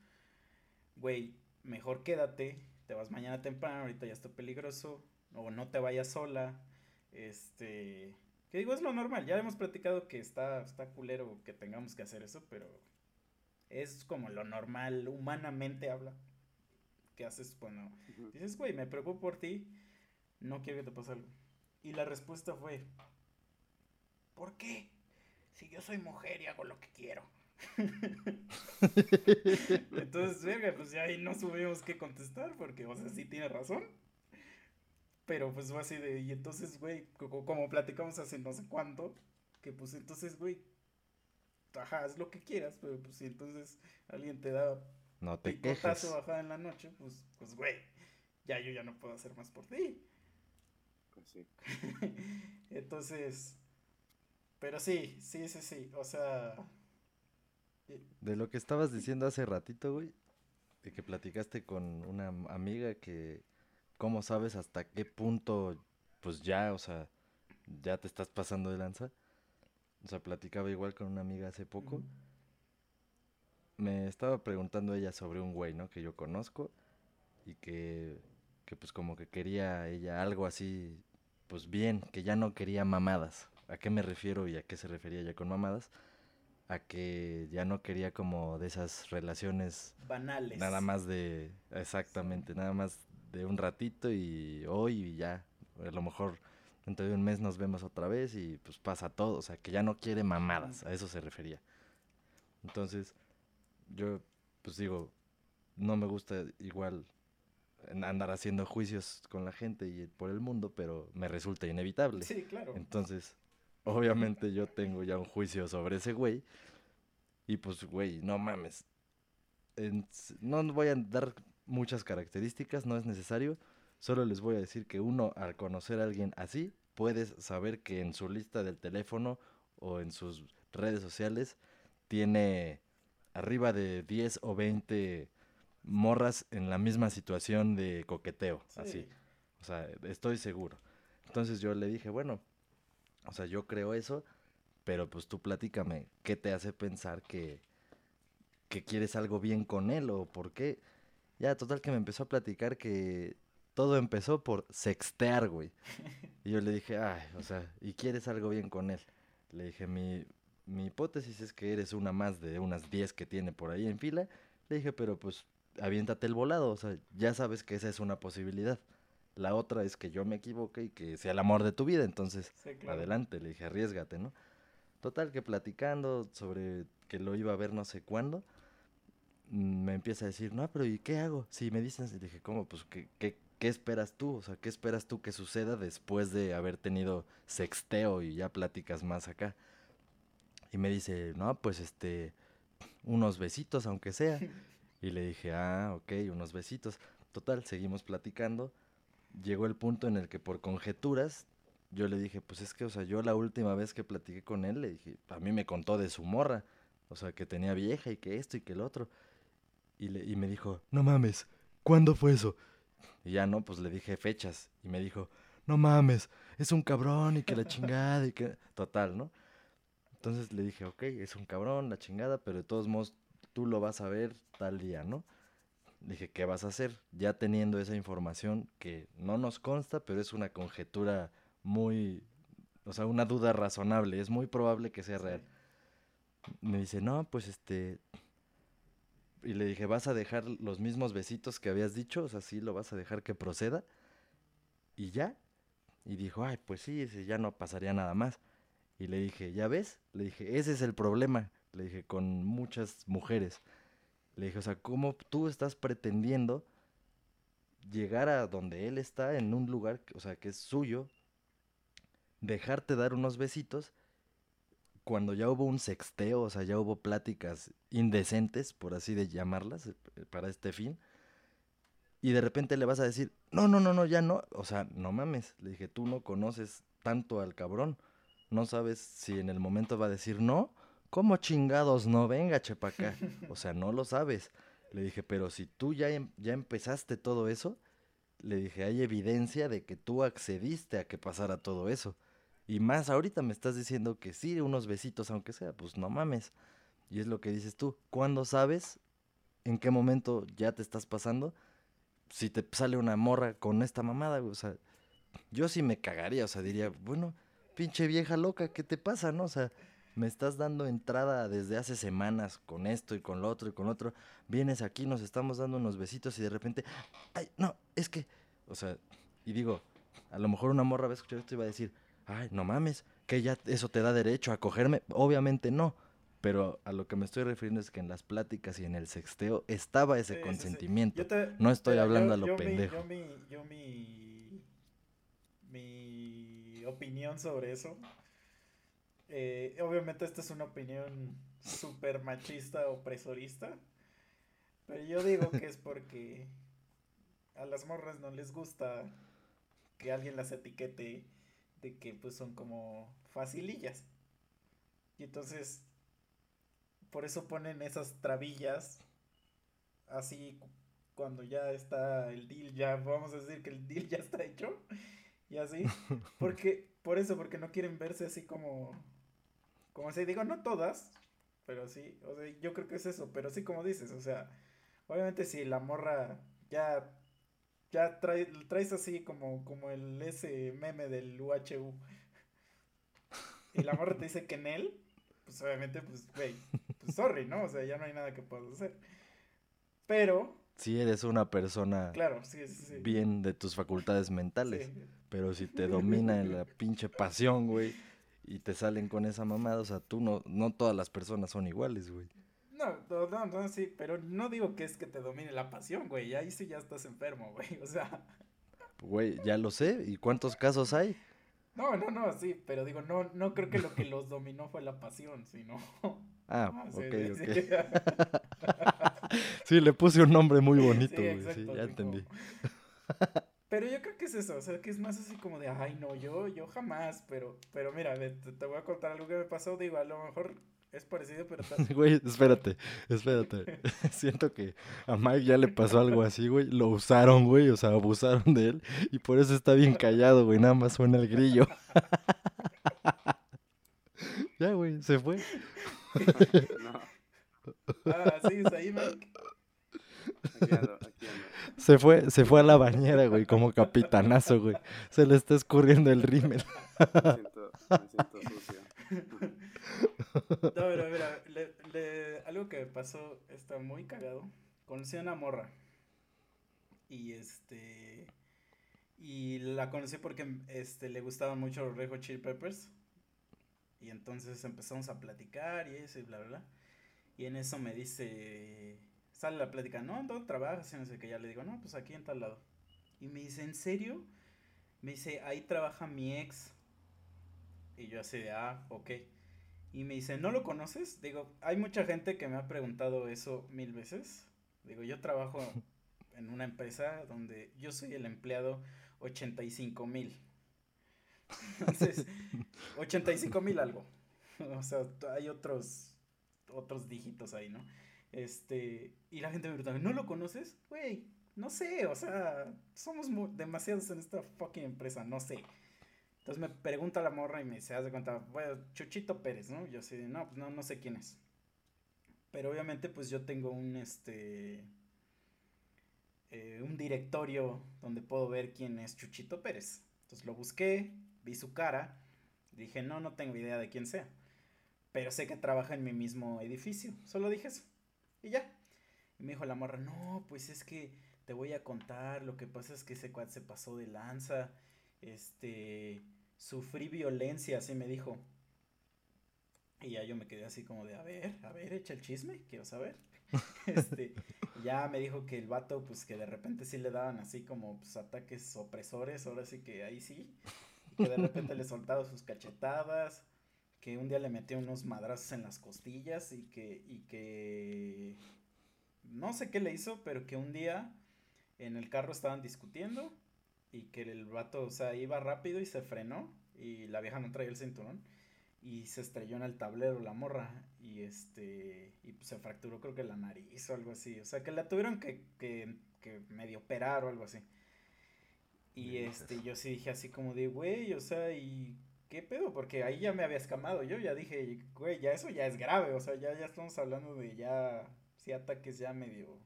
güey, mejor quédate, te vas mañana temprano, ahorita ya está peligroso, o no te vayas sola, este, que digo, es lo normal, ya hemos platicado que está, está culero que tengamos que hacer eso, pero es como lo normal, humanamente habla, que haces, bueno, Ujú. dices, güey, me preocupo por ti, no quiero que te pase algo. Y la respuesta fue, ¿por qué? Si yo soy mujer y hago lo que quiero. entonces, verga, pues ya ahí no subimos qué contestar, porque, o sea, sí tiene razón. Pero pues fue así de, y entonces, güey, como, platicamos hace no sé cuánto, que pues entonces, güey, ajá, haz lo que quieras, pero pues si entonces alguien te da no te quejes. bajada en la noche, pues, pues, güey, ya yo ya no puedo hacer más por ti. Pues sí. entonces, pero sí, sí, sí, sí, o sea... De lo que estabas diciendo hace ratito, güey, de que platicaste con una amiga que, ¿cómo sabes hasta qué punto, pues ya, o sea, ya te estás pasando de lanza? O sea, platicaba igual con una amiga hace poco. Me estaba preguntando ella sobre un güey, ¿no? Que yo conozco y que, que pues como que quería ella algo así, pues bien, que ya no quería mamadas. ¿A qué me refiero y a qué se refería ella con mamadas? A que ya no quería como de esas relaciones banales. Nada más de, exactamente, nada más de un ratito y hoy y ya. A lo mejor dentro de un mes nos vemos otra vez y pues pasa todo. O sea, que ya no quiere mamadas, a eso se refería. Entonces, yo pues digo, no me gusta igual andar haciendo juicios con la gente y por el mundo, pero me resulta inevitable. Sí, claro. Entonces, obviamente yo tengo ya un juicio sobre ese güey. Y pues, güey, no mames. no voy a dar muchas características, no es necesario. Solo les voy a decir que uno, al conocer a alguien así, puedes saber que en su lista del teléfono o en sus redes sociales tiene arriba de 10 o 20 morras en la misma situación de coqueteo, así. O sea, estoy seguro. Entonces yo le dije, bueno, o sea, yo creo eso, pero pues tú platícame, ¿qué te hace pensar que, que quieres algo bien con él o por qué? Ya, total que me empezó a platicar que todo empezó por sextear, güey. Y yo le dije, ay, o sea, ¿y quieres algo bien con él? Le dije, mi, mi hipótesis es que eres una más de unas 10 que tiene por ahí en fila. Le dije, pero pues aviéntate el volado, o sea, ya sabes que esa es una posibilidad. La otra es que yo me equivoque y que sea el amor de tu vida. Entonces, adelante, le dije, arriesgate, ¿no? Total, que platicando sobre que lo iba a ver no sé cuándo, mm, me empieza a decir, no, pero ¿y qué hago? Si me dicen, le dije, ¿cómo? Pues, ¿qué, qué, qué esperas tú? O sea, ¿qué esperas tú que suceda después de haber tenido sexteo y ya platicas más acá? Y me dice, no, pues este, unos besitos, aunque sea. Y le dije, ah, ok, unos besitos. Total, seguimos platicando llegó el punto en el que por conjeturas yo le dije, pues es que, o sea, yo la última vez que platiqué con él, le dije, a mí me contó de su morra, o sea, que tenía vieja y que esto y que el otro. Y, le, y me dijo, no mames, ¿cuándo fue eso? Y ya no, pues le dije fechas. Y me dijo, no mames, es un cabrón y que la chingada y que... Total, ¿no? Entonces le dije, ok, es un cabrón, la chingada, pero de todos modos tú lo vas a ver tal día, ¿no? Dije, ¿qué vas a hacer? Ya teniendo esa información que no nos consta, pero es una conjetura muy, o sea, una duda razonable, es muy probable que sea real. Me dice, no, pues este... Y le dije, ¿vas a dejar los mismos besitos que habías dicho? O sea, sí, lo vas a dejar que proceda. Y ya. Y dijo, ay, pues sí, ya no pasaría nada más. Y le dije, ¿ya ves? Le dije, ese es el problema. Le dije, con muchas mujeres le dije, o sea, ¿cómo tú estás pretendiendo llegar a donde él está en un lugar, o sea, que es suyo, dejarte dar unos besitos cuando ya hubo un sexteo, o sea, ya hubo pláticas indecentes, por así de llamarlas, eh, para este fin, y de repente le vas a decir, no, no, no, no, ya no, o sea, no mames, le dije, tú no conoces tanto al cabrón, no sabes si en el momento va a decir no, ¿Cómo chingados no? Venga, chepaca. O sea, no lo sabes. Le dije, pero si tú ya, em, ya empezaste todo eso, le dije, hay evidencia de que tú accediste a que pasara todo eso. Y más ahorita me estás diciendo que sí, unos besitos aunque sea, pues no mames. Y es lo que dices tú, ¿cuándo sabes en qué momento ya te estás pasando? Si te sale una morra con esta mamada, o sea, yo sí me cagaría, o sea, diría, bueno, pinche vieja loca, ¿qué te pasa, no? O sea, me estás dando entrada desde hace semanas con esto y con lo otro y con lo otro. Vienes aquí, nos estamos dando unos besitos y de repente, ay, no, es que, o sea, y digo, a lo mejor una morra va a escuchar esto y va a decir, ay, no mames, que ya eso te da derecho a cogerme. Obviamente no, Pero a lo que me estoy refiriendo es que en las pláticas y en el sexteo estaba ese Sí, sí, sí. consentimiento. Te- No estoy hablando yo- a lo yo mi- pendejo. yo mi, yo mi, mi opinión sobre eso. Eh, obviamente esta es una opinión súper machista, opresorista. Pero yo digo que es porque a las morras no les gusta que alguien las etiquete de que pues son como facilillas. Y entonces por eso ponen esas trabillas así cu- cuando ya está el deal, ya vamos a decir que el deal ya está hecho y así, porque por eso, porque no quieren verse así como, como así, digo, no todas, pero sí, o sea, yo creo que es eso, pero sí como dices, o sea, obviamente si la morra ya, ya trae, traes así como, como el ese meme del UHU y la morra te dice que en él, pues obviamente, pues, güey, pues sorry, ¿no? O sea, ya no hay nada que puedas hacer. Pero, Si eres una persona claro, sí, sí, sí. bien de tus facultades mentales, pero si te domina la pinche pasión, güey, y te salen con esa mamada, o sea, tú no, no todas las personas son iguales, güey. No, no, no, no, sí, pero no digo que es que te domine la pasión, güey, ahí sí ya estás enfermo, güey, o sea, Güey, ya lo sé, ¿y cuántos casos hay? no, no, no, sí, pero digo, no, no creo que lo que los dominó fue la pasión, sino... Ah, sí, ok, sí, ok. sí. Sí, le puse un nombre muy bonito, Sí, güey, sí, ya entendí. Pero yo creo que es eso, o sea, que es más así como de, ay, no, yo, yo jamás, pero, pero mira, te, te voy a contar algo que me pasó, digo, a lo mejor es parecido, pero Güey, espérate, espérate. Siento que a Mike ya le pasó algo así, güey. Lo usaron, güey, o sea, abusaron de él. Y por eso está bien callado, güey. Nada más suena el grillo. ya, güey, se fue. No, ah, sí, es ahí, Mike. aquí ando, aquí ando. Se fue, se fue a la bañera, güey, como capitanazo, güey. Se le está escurriendo el rímel. Me siento, me siento sucio. No, pero mira, le- le- algo que me pasó está muy cagado. Conocí a una morra. Y este. Y la conocí porque este, le gustaban mucho los Red Hot Chili Peppers. Y entonces empezamos a platicar y eso y bla, bla, bla. Y en eso me dice. Sale la plática, ¿no? ¿Dónde trabajas? Y no sé qué. Ya le digo, no, pues aquí en tal lado. Y me dice, ¿en serio? Me dice, ahí trabaja mi ex. Y yo así de, ah, ok. Y me dice, ¿no lo conoces? Digo, hay mucha gente que me ha preguntado eso mil veces. Digo, yo trabajo en una empresa donde yo soy el empleado 85 mil. Entonces, 85 mil algo. O sea, hay otros, otros dígitos ahí, ¿no? Este, y la gente me pregunta, ¿no lo conoces? Güey, no sé, o sea, somos demasiados en esta fucking empresa, no sé. Entonces me pregunta la morra y me dice, haz de cuenta, bueno, Chuchito Pérez, ¿no? Yo así, no, pues no, no sé quién es. Pero obviamente pues yo tengo un, este, eh, un directorio donde puedo ver quién es Chuchito Pérez. Entonces lo busqué, vi su cara, dije, no, no tengo idea de quién sea. Pero sé que trabaja en mi mismo edificio. Solo dije eso. Y ya. Y me dijo la morra, no, pues es que te voy a contar. Lo que pasa es que ese cuad se pasó de lanza. Este, sufrí violencia, así me dijo. Y ya yo me quedé así como de, a ver, a ver, echa el chisme, quiero saber. Este, y ya me dijo que el vato, pues que de repente sí le daban así como pues, ataques opresores, ahora sí que ahí sí. Que de repente le soltaba sus cachetadas, que un día le metió unos madrazos en las costillas y que, y que no sé qué le hizo, pero que un día en el carro estaban discutiendo y que el vato, o sea, iba rápido y se frenó y la vieja no traía el cinturón y se estrelló en el tablero la morra y este y pues se fracturó creo que la nariz o algo así, o sea, que la tuvieron que, que, que medio operar o algo así. Y Bien, este, yo sí dije así como de, güey, o sea, y qué pedo, porque ahí ya me había escamado, yo ya dije, güey, ya eso ya es grave, o sea, ya, ya estamos hablando de ya, sí, ataques ya medio,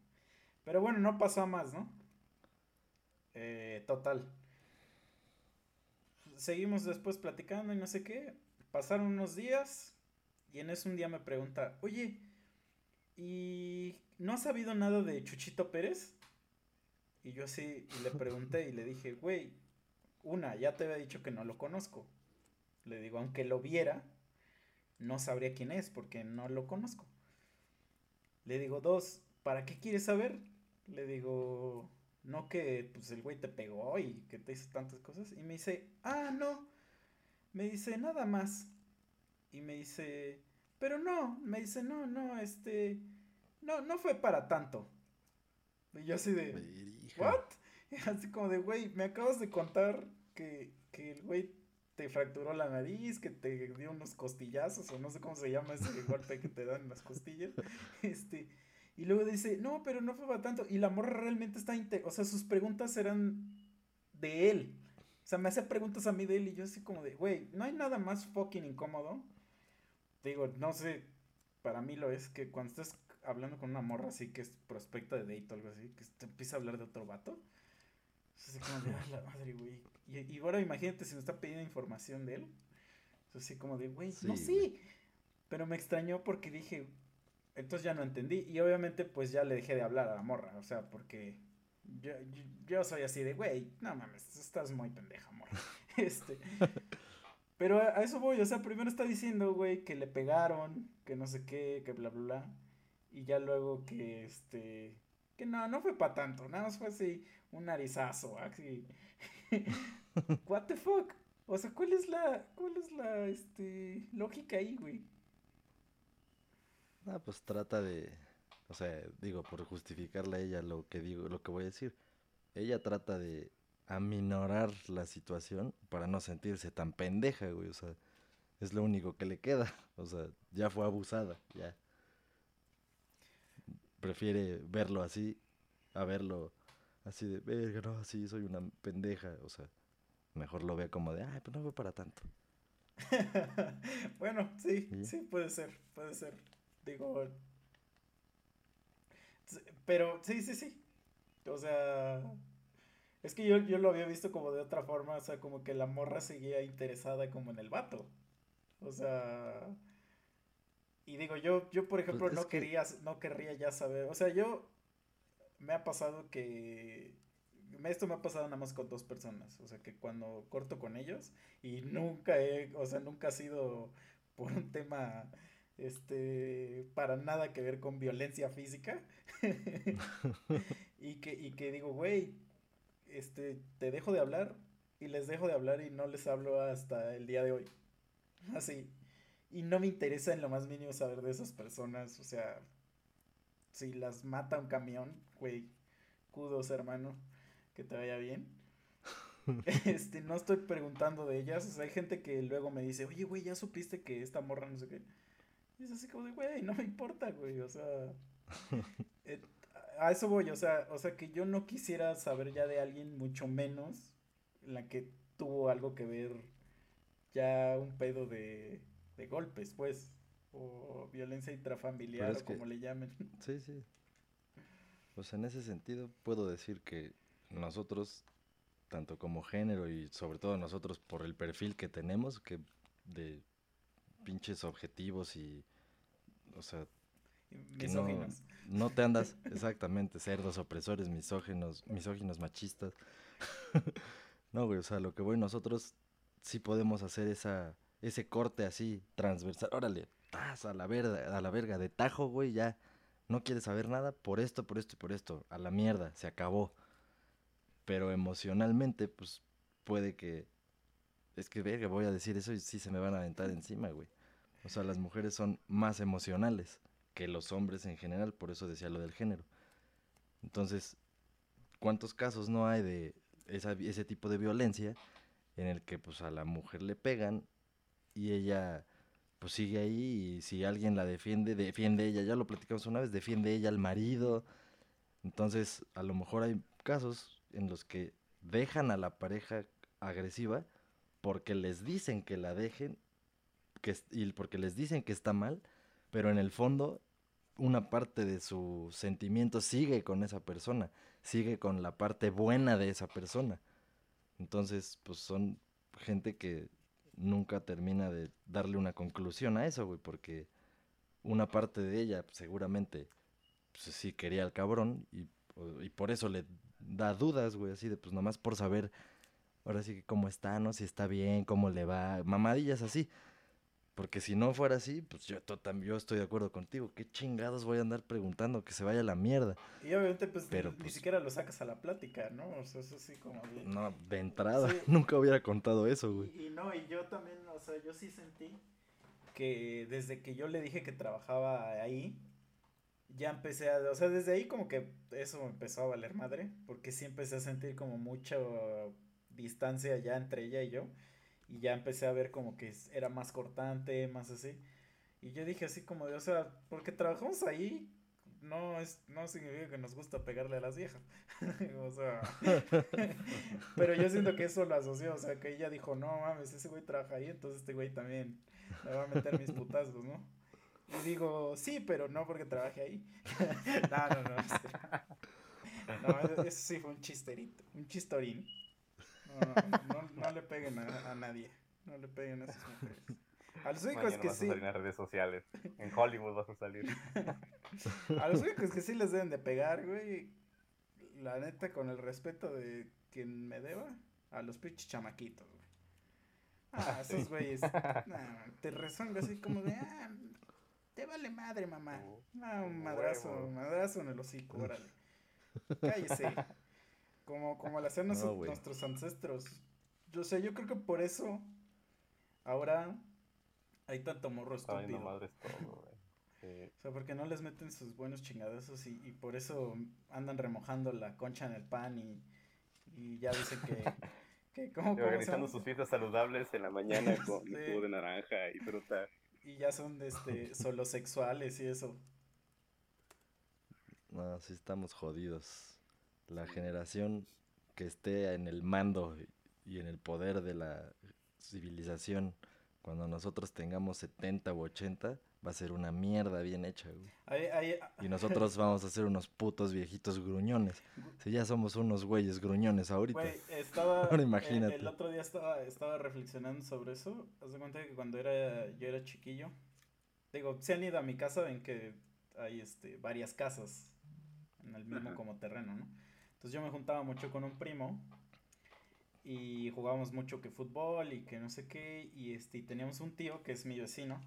pero bueno, no pasó a más, ¿no? Eh, total. Seguimos después platicando y no sé qué, pasaron unos días y en eso un día me pregunta, oye, ¿y no has sabido nada de Chuchito Pérez? Y yo así le pregunté y le dije, güey, una, ya te había dicho que no lo conozco. Le digo, aunque lo viera, no sabría quién es porque no lo conozco. Le digo, dos, ¿para qué quieres saber? Le digo, no que pues el güey te pegó y que te hizo tantas cosas. Y me dice, ah, no. Me dice, nada más. Y me dice, pero no, me dice, no, no, este, no, no fue para tanto. Y yo así de. ¿what? Y así como de, güey, me acabas de contar que, que el güey te fracturó la nariz, que te dio unos costillazos, o no sé cómo se llama ese golpe que te dan en las costillas. Este, y luego dice, no, pero no fue para tanto. Y la morra realmente está, o sea, sus preguntas eran de él. O sea, me hace preguntas a mí de él y yo así como de, güey, no hay nada más fucking incómodo. Te digo, no sé, para mí lo es que cuando estás hablando con una morra así que es prospecta de date o algo así, que te empieza a hablar de otro vato. Es así como de, "Ah, la madre, güey. Y, y ahora imagínate si me está pidiendo información de él. Así como de, güey, no, Sí, sí. güey. Pero me extrañó porque dije, entonces ya no entendí. Y obviamente pues ya le dejé de hablar a la morra. O sea, porque yo, yo, yo soy así de, güey, no mames, estás muy pendeja, morra. Este. Pero a, a eso voy, o sea, primero está diciendo, güey, que le pegaron, que no sé qué, que bla, bla, bla. Y ya luego que, este, que no, no fue para tanto, nada más fue así, un narizazo, así. What the fuck? O sea, ¿cuál es la, cuál es la, este, lógica ahí, güey? Ah, pues trata de, o sea, digo, por justificarle a ella lo que digo, lo que voy a decir. Ella trata de aminorar la situación para no sentirse tan pendeja, güey, o sea, es lo único que le queda, o sea, ya fue abusada, ya. Prefiere verlo así a verlo así de, verga, no, sí, soy una pendeja, o sea, mejor lo ve como de, ay, pues no fue para tanto. Bueno, sí, sí, puede ser, puede ser. Digo. s- Pero sí, sí, sí. O sea. Es que yo, yo lo había visto como de otra forma, o sea, como que la morra seguía interesada como en el vato. O sea. Y digo, yo, yo por ejemplo, Pues es no que- quería, no querría ya saber. O sea, yo me ha pasado que. Esto me ha pasado nada más con dos personas. O sea, que cuando corto con ellos y nunca he, o sea, nunca ha sido por un tema, este, para nada que ver con violencia física. y que, y que digo, güey, este, te dejo de hablar y les dejo de hablar y no les hablo hasta el día de hoy. Así. Y no me interesa en lo más mínimo saber de esas personas. O sea, si las mata un camión, güey, kudos, hermano, que te vaya bien. Este, no estoy preguntando de ellas. O sea, hay gente que luego me dice, oye, güey, ya supiste que esta morra no sé qué. Y es así como de, güey, no me importa, güey. O sea, eh, a eso voy. O sea, o sea, que yo no quisiera saber ya de alguien, mucho menos en la que tuvo algo que ver ya un pedo de, de golpes, pues. O violencia intrafamiliar, o que- como le llamen. Sí, sí. Pues en ese sentido puedo decir que nosotros, tanto como género y sobre todo nosotros por el perfil que tenemos, que de pinches objetivos y, o sea, que no, no te andas exactamente cerdos, opresores, misóginos, misóginos, machistas. no, güey, o sea, lo que voy nosotros sí podemos hacer esa ese corte así transversal. Órale, a la verga, a la verga de tajo, güey, ya no quieres saber nada por esto, por esto y por esto, a la mierda, se acabó. Pero emocionalmente, pues puede que es que verga, voy a decir eso y sí se me van a aventar encima, güey. O sea, las mujeres son más emocionales que los hombres en general, por eso decía lo del género. Entonces, ¿cuántos casos no hay de esa, ese tipo de violencia en el que pues a la mujer le pegan y ella pues sigue ahí y si alguien la defiende, defiende ella, ya lo platicamos una vez, defiende ella al marido. Entonces, a lo mejor hay casos en los que dejan a la pareja agresiva porque les dicen que la dejen que, y porque les dicen que está mal, pero en el fondo una parte de su sentimiento sigue con esa persona, sigue con la parte buena de esa persona. Entonces, pues son gente que nunca termina de darle una conclusión a eso, güey, porque una parte de ella pues, seguramente pues, sí quería al cabrón y, y por eso le da dudas, güey, así de pues nomás por saber ahora sí que cómo está, ¿no? Si está bien, cómo le va, mamadillas así. Porque si no fuera así, pues yo, to- tam- yo estoy de acuerdo contigo. ¿Qué chingados voy a andar preguntando que se vaya a la mierda? Y obviamente, pues, Pero, ni, pues- siquiera lo sacas a la plática, ¿no? O sea, eso sí como de... No, de entrada, Sí. nunca hubiera contado eso, güey. Y, y no, y yo también, o sea, yo sí sentí que desde que yo le dije que trabajaba ahí, ya empecé a, o sea, desde ahí como que eso me empezó a valer madre, porque sí empecé a sentir como mucha distancia ya entre ella y yo, y ya empecé a ver como que era más cortante, más así, y yo dije así como de, o sea, porque trabajamos ahí, no es, no significa que nos gusta pegarle a las viejas, o sea, pero yo siento que eso lo asoció, o sea, que ella dijo, no mames, ese güey trabaja ahí, entonces este güey también me va a meter mis putazos, ¿no? Y digo, sí, pero no porque trabaje ahí. no, no, no. No, eso sí fue un chisterito, un chistorín. No, no, no, le peguen a, a nadie, no le peguen a esas mujeres. A los únicos Mañana que vas sí, a salir en redes sociales. En Hollywood vas a salir. a los únicos que sí les deben de pegar, güey, la neta, con el respeto de quien me deba, a los pinches chamaquitos, güey. Ah, esos güeyes, nah, te rezonga así como de, ah, te vale madre, mamá. Ah, un madrazo, Huevo. un madrazo en el hocico, órale. Cállese. Como, como lo hacían No, nuestros- ancestros. Yo sé, yo creo que por eso ahora hay tanto morro estúpido. madres todo, güey. Sí. O sea, porque no les meten sus buenos chingadazos y, y por eso andan remojando la concha en el pan y, y ya dicen que, que ¿cómo, Y cómo se organizando sus fiestas saludables en la mañana con Sí. jugo de naranja y fruta. Y ya son este, solo sexuales y eso. No, sí estamos jodidos. La generación que esté en el mando y en el poder de la civilización, cuando nosotros tengamos 70 u 80, va a ser una mierda bien hecha, güey. Hay- Y nosotros vamos a ser unos putos viejitos gruñones. Si ya somos unos güeyes gruñones ahorita. Güey, estaba. Ahora eh, imagínate. El otro día estaba, estaba reflexionando sobre eso. Haz de cuenta que cuando era, yo era chiquillo. Digo, si han ido a mi casa, ven que hay este, varias casas en el mismo Ajá. como terreno, ¿no? Entonces yo me juntaba mucho con un primo. Y jugábamos mucho que fútbol y que no sé qué. Y este, y teníamos un tío que es mi vecino.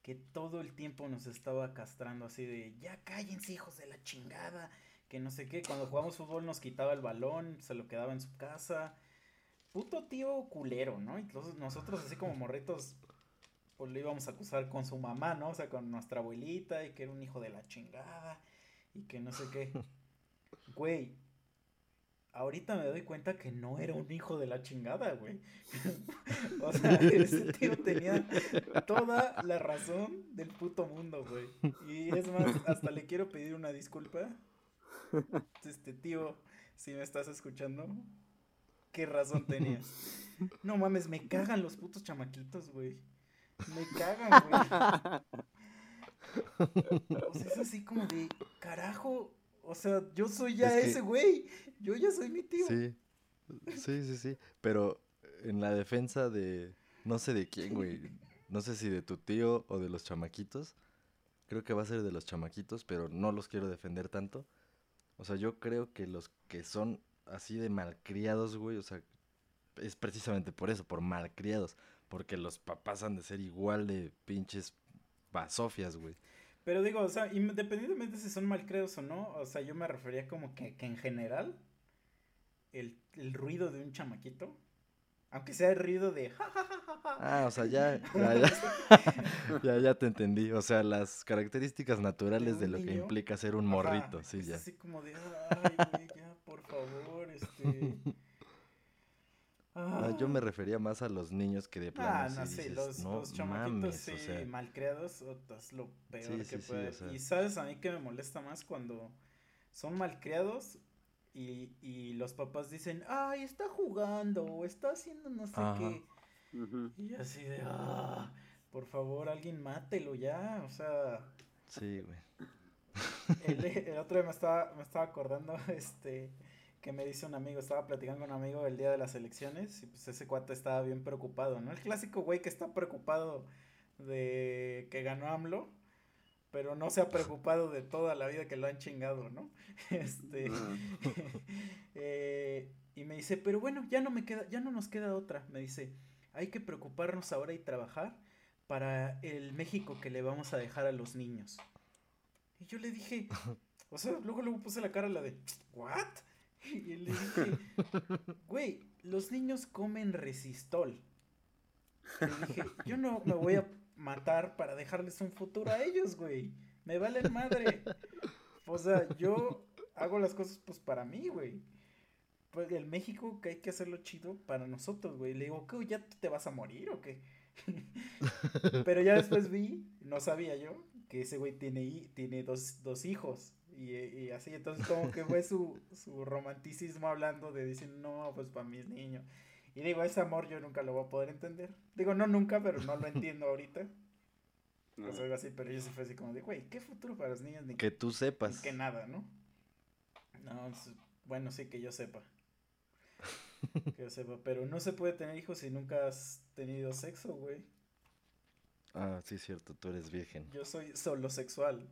Que todo el tiempo nos estaba castrando así de, ya cállense hijos de la chingada que no sé qué. Cuando jugamos fútbol nos quitaba el balón, se lo quedaba en su casa. Puto tío culero, ¿no? Entonces nosotros así como morritos, pues le íbamos a acusar con su mamá, ¿no? O sea, con nuestra abuelita y que era un hijo de la chingada y que no sé qué. Güey, ahorita me doy cuenta que no era un hijo de la chingada, güey. o sea, ese tío tenía toda la razón del puto mundo, güey. Y es más, hasta le quiero pedir una disculpa. Este tío, si me estás escuchando, qué razón tenías. No mames, me cagan los putos chamaquitos, güey. Me cagan, güey. O sea, es así como de, carajo. O sea, yo soy ya Es ese güey. Yo ya soy mi tío. Sí, sí, sí, sí. Pero en la defensa de, no sé de quién, güey. No sé si de tu tío o de los chamaquitos. Creo que va a ser de los chamaquitos, pero no los quiero defender tanto. O sea, yo creo que los que son así de malcriados, güey, o sea, es precisamente por eso, por malcriados. Porque los papás han de ser igual de pinches basofias, güey. Pero digo, o sea, independientemente si son malcreos o no, o sea, yo me refería como que, que en general, el, el ruido de un chamaquito, aunque sea el ruido de... "Ja, ja, ja, ja, ja", Ah, o sea, ya, ya, ya, ya, ya te entendí. O sea, las características naturales de lo que implica ser un ajá, morrito, sí, ya. así como de, ay, güey, ya, por favor, este... Ah, yo me Ah. refería más a los niños que de plano Ah, no, sí, dices, los, no los chamaquitos mames, sí, o sea, malcriados, es lo peor Sí, que sí, sí, puede. o sea. Y sabes a mí que me molesta más cuando son malcriados y, y los papás dicen, ay, está jugando o está haciendo no sé Ajá. qué. Y así de, ah, por favor, alguien mátelo ya, o sea, sí, güey. el, el otro día me estaba, me estaba acordando, este, que me dice un amigo, estaba platicando con un amigo el día de las elecciones y pues ese cuate estaba bien preocupado, ¿no? El clásico güey que está preocupado de que ganó AMLO, pero no se ha preocupado de toda la vida que lo han chingado, ¿no? Este, Ajá. eh, y me dice, pero bueno, ya no me queda, ya no nos queda otra, me dice, hay que preocuparnos ahora y trabajar para el México que le vamos a dejar a los niños. Y yo le dije, o sea, luego luego puse la cara la de, ¿what? Y le dije, güey, los niños comen resistol. Le dije, yo no me voy a matar para dejarles un futuro a ellos, güey. Me vale madre. O sea, yo hago las cosas pues para mí, güey. Pues el México que hay que hacerlo chido para nosotros, güey. Le digo, ¿qué? ¿Ya te vas a morir o qué? Pero ya después vi, no sabía yo, que ese güey tiene, tiene dos, dos hijos. Y, y, así, entonces como que fue su, su romanticismo hablando de decir, no, pues para mis niños. Y digo, ese amor yo nunca lo voy a poder entender. Digo, no nunca, pero no lo entiendo ahorita. Pues algo así, pero yo sí fue así como de, güey, ¿qué futuro para los niños? Ni que tú sepas. Ni que nada, ¿no? No, bueno, sí que yo sepa. que yo sepa, pero no se puede tener hijos si nunca has tenido sexo, güey. Ah, sí, cierto, tú eres virgen. Yo soy solo sexual.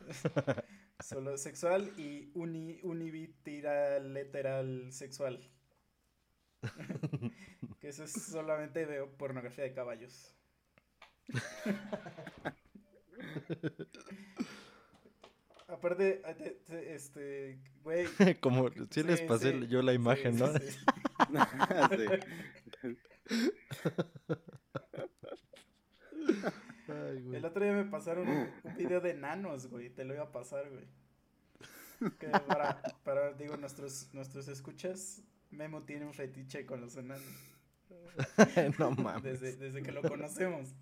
solo sexual y uni, univitiral sexual. que eso es solamente veo pornografía de caballos. Aparte, este, güey. Como si les pasé yo la imagen, ¿no? El otro día me pasaron un, video de nanos, güey. Te lo iba a pasar, güey. Que para, para, digo, nuestros, nuestros escuchas, Memo tiene un fetiche con los enanos. no mames. Desde, desde que lo conocemos.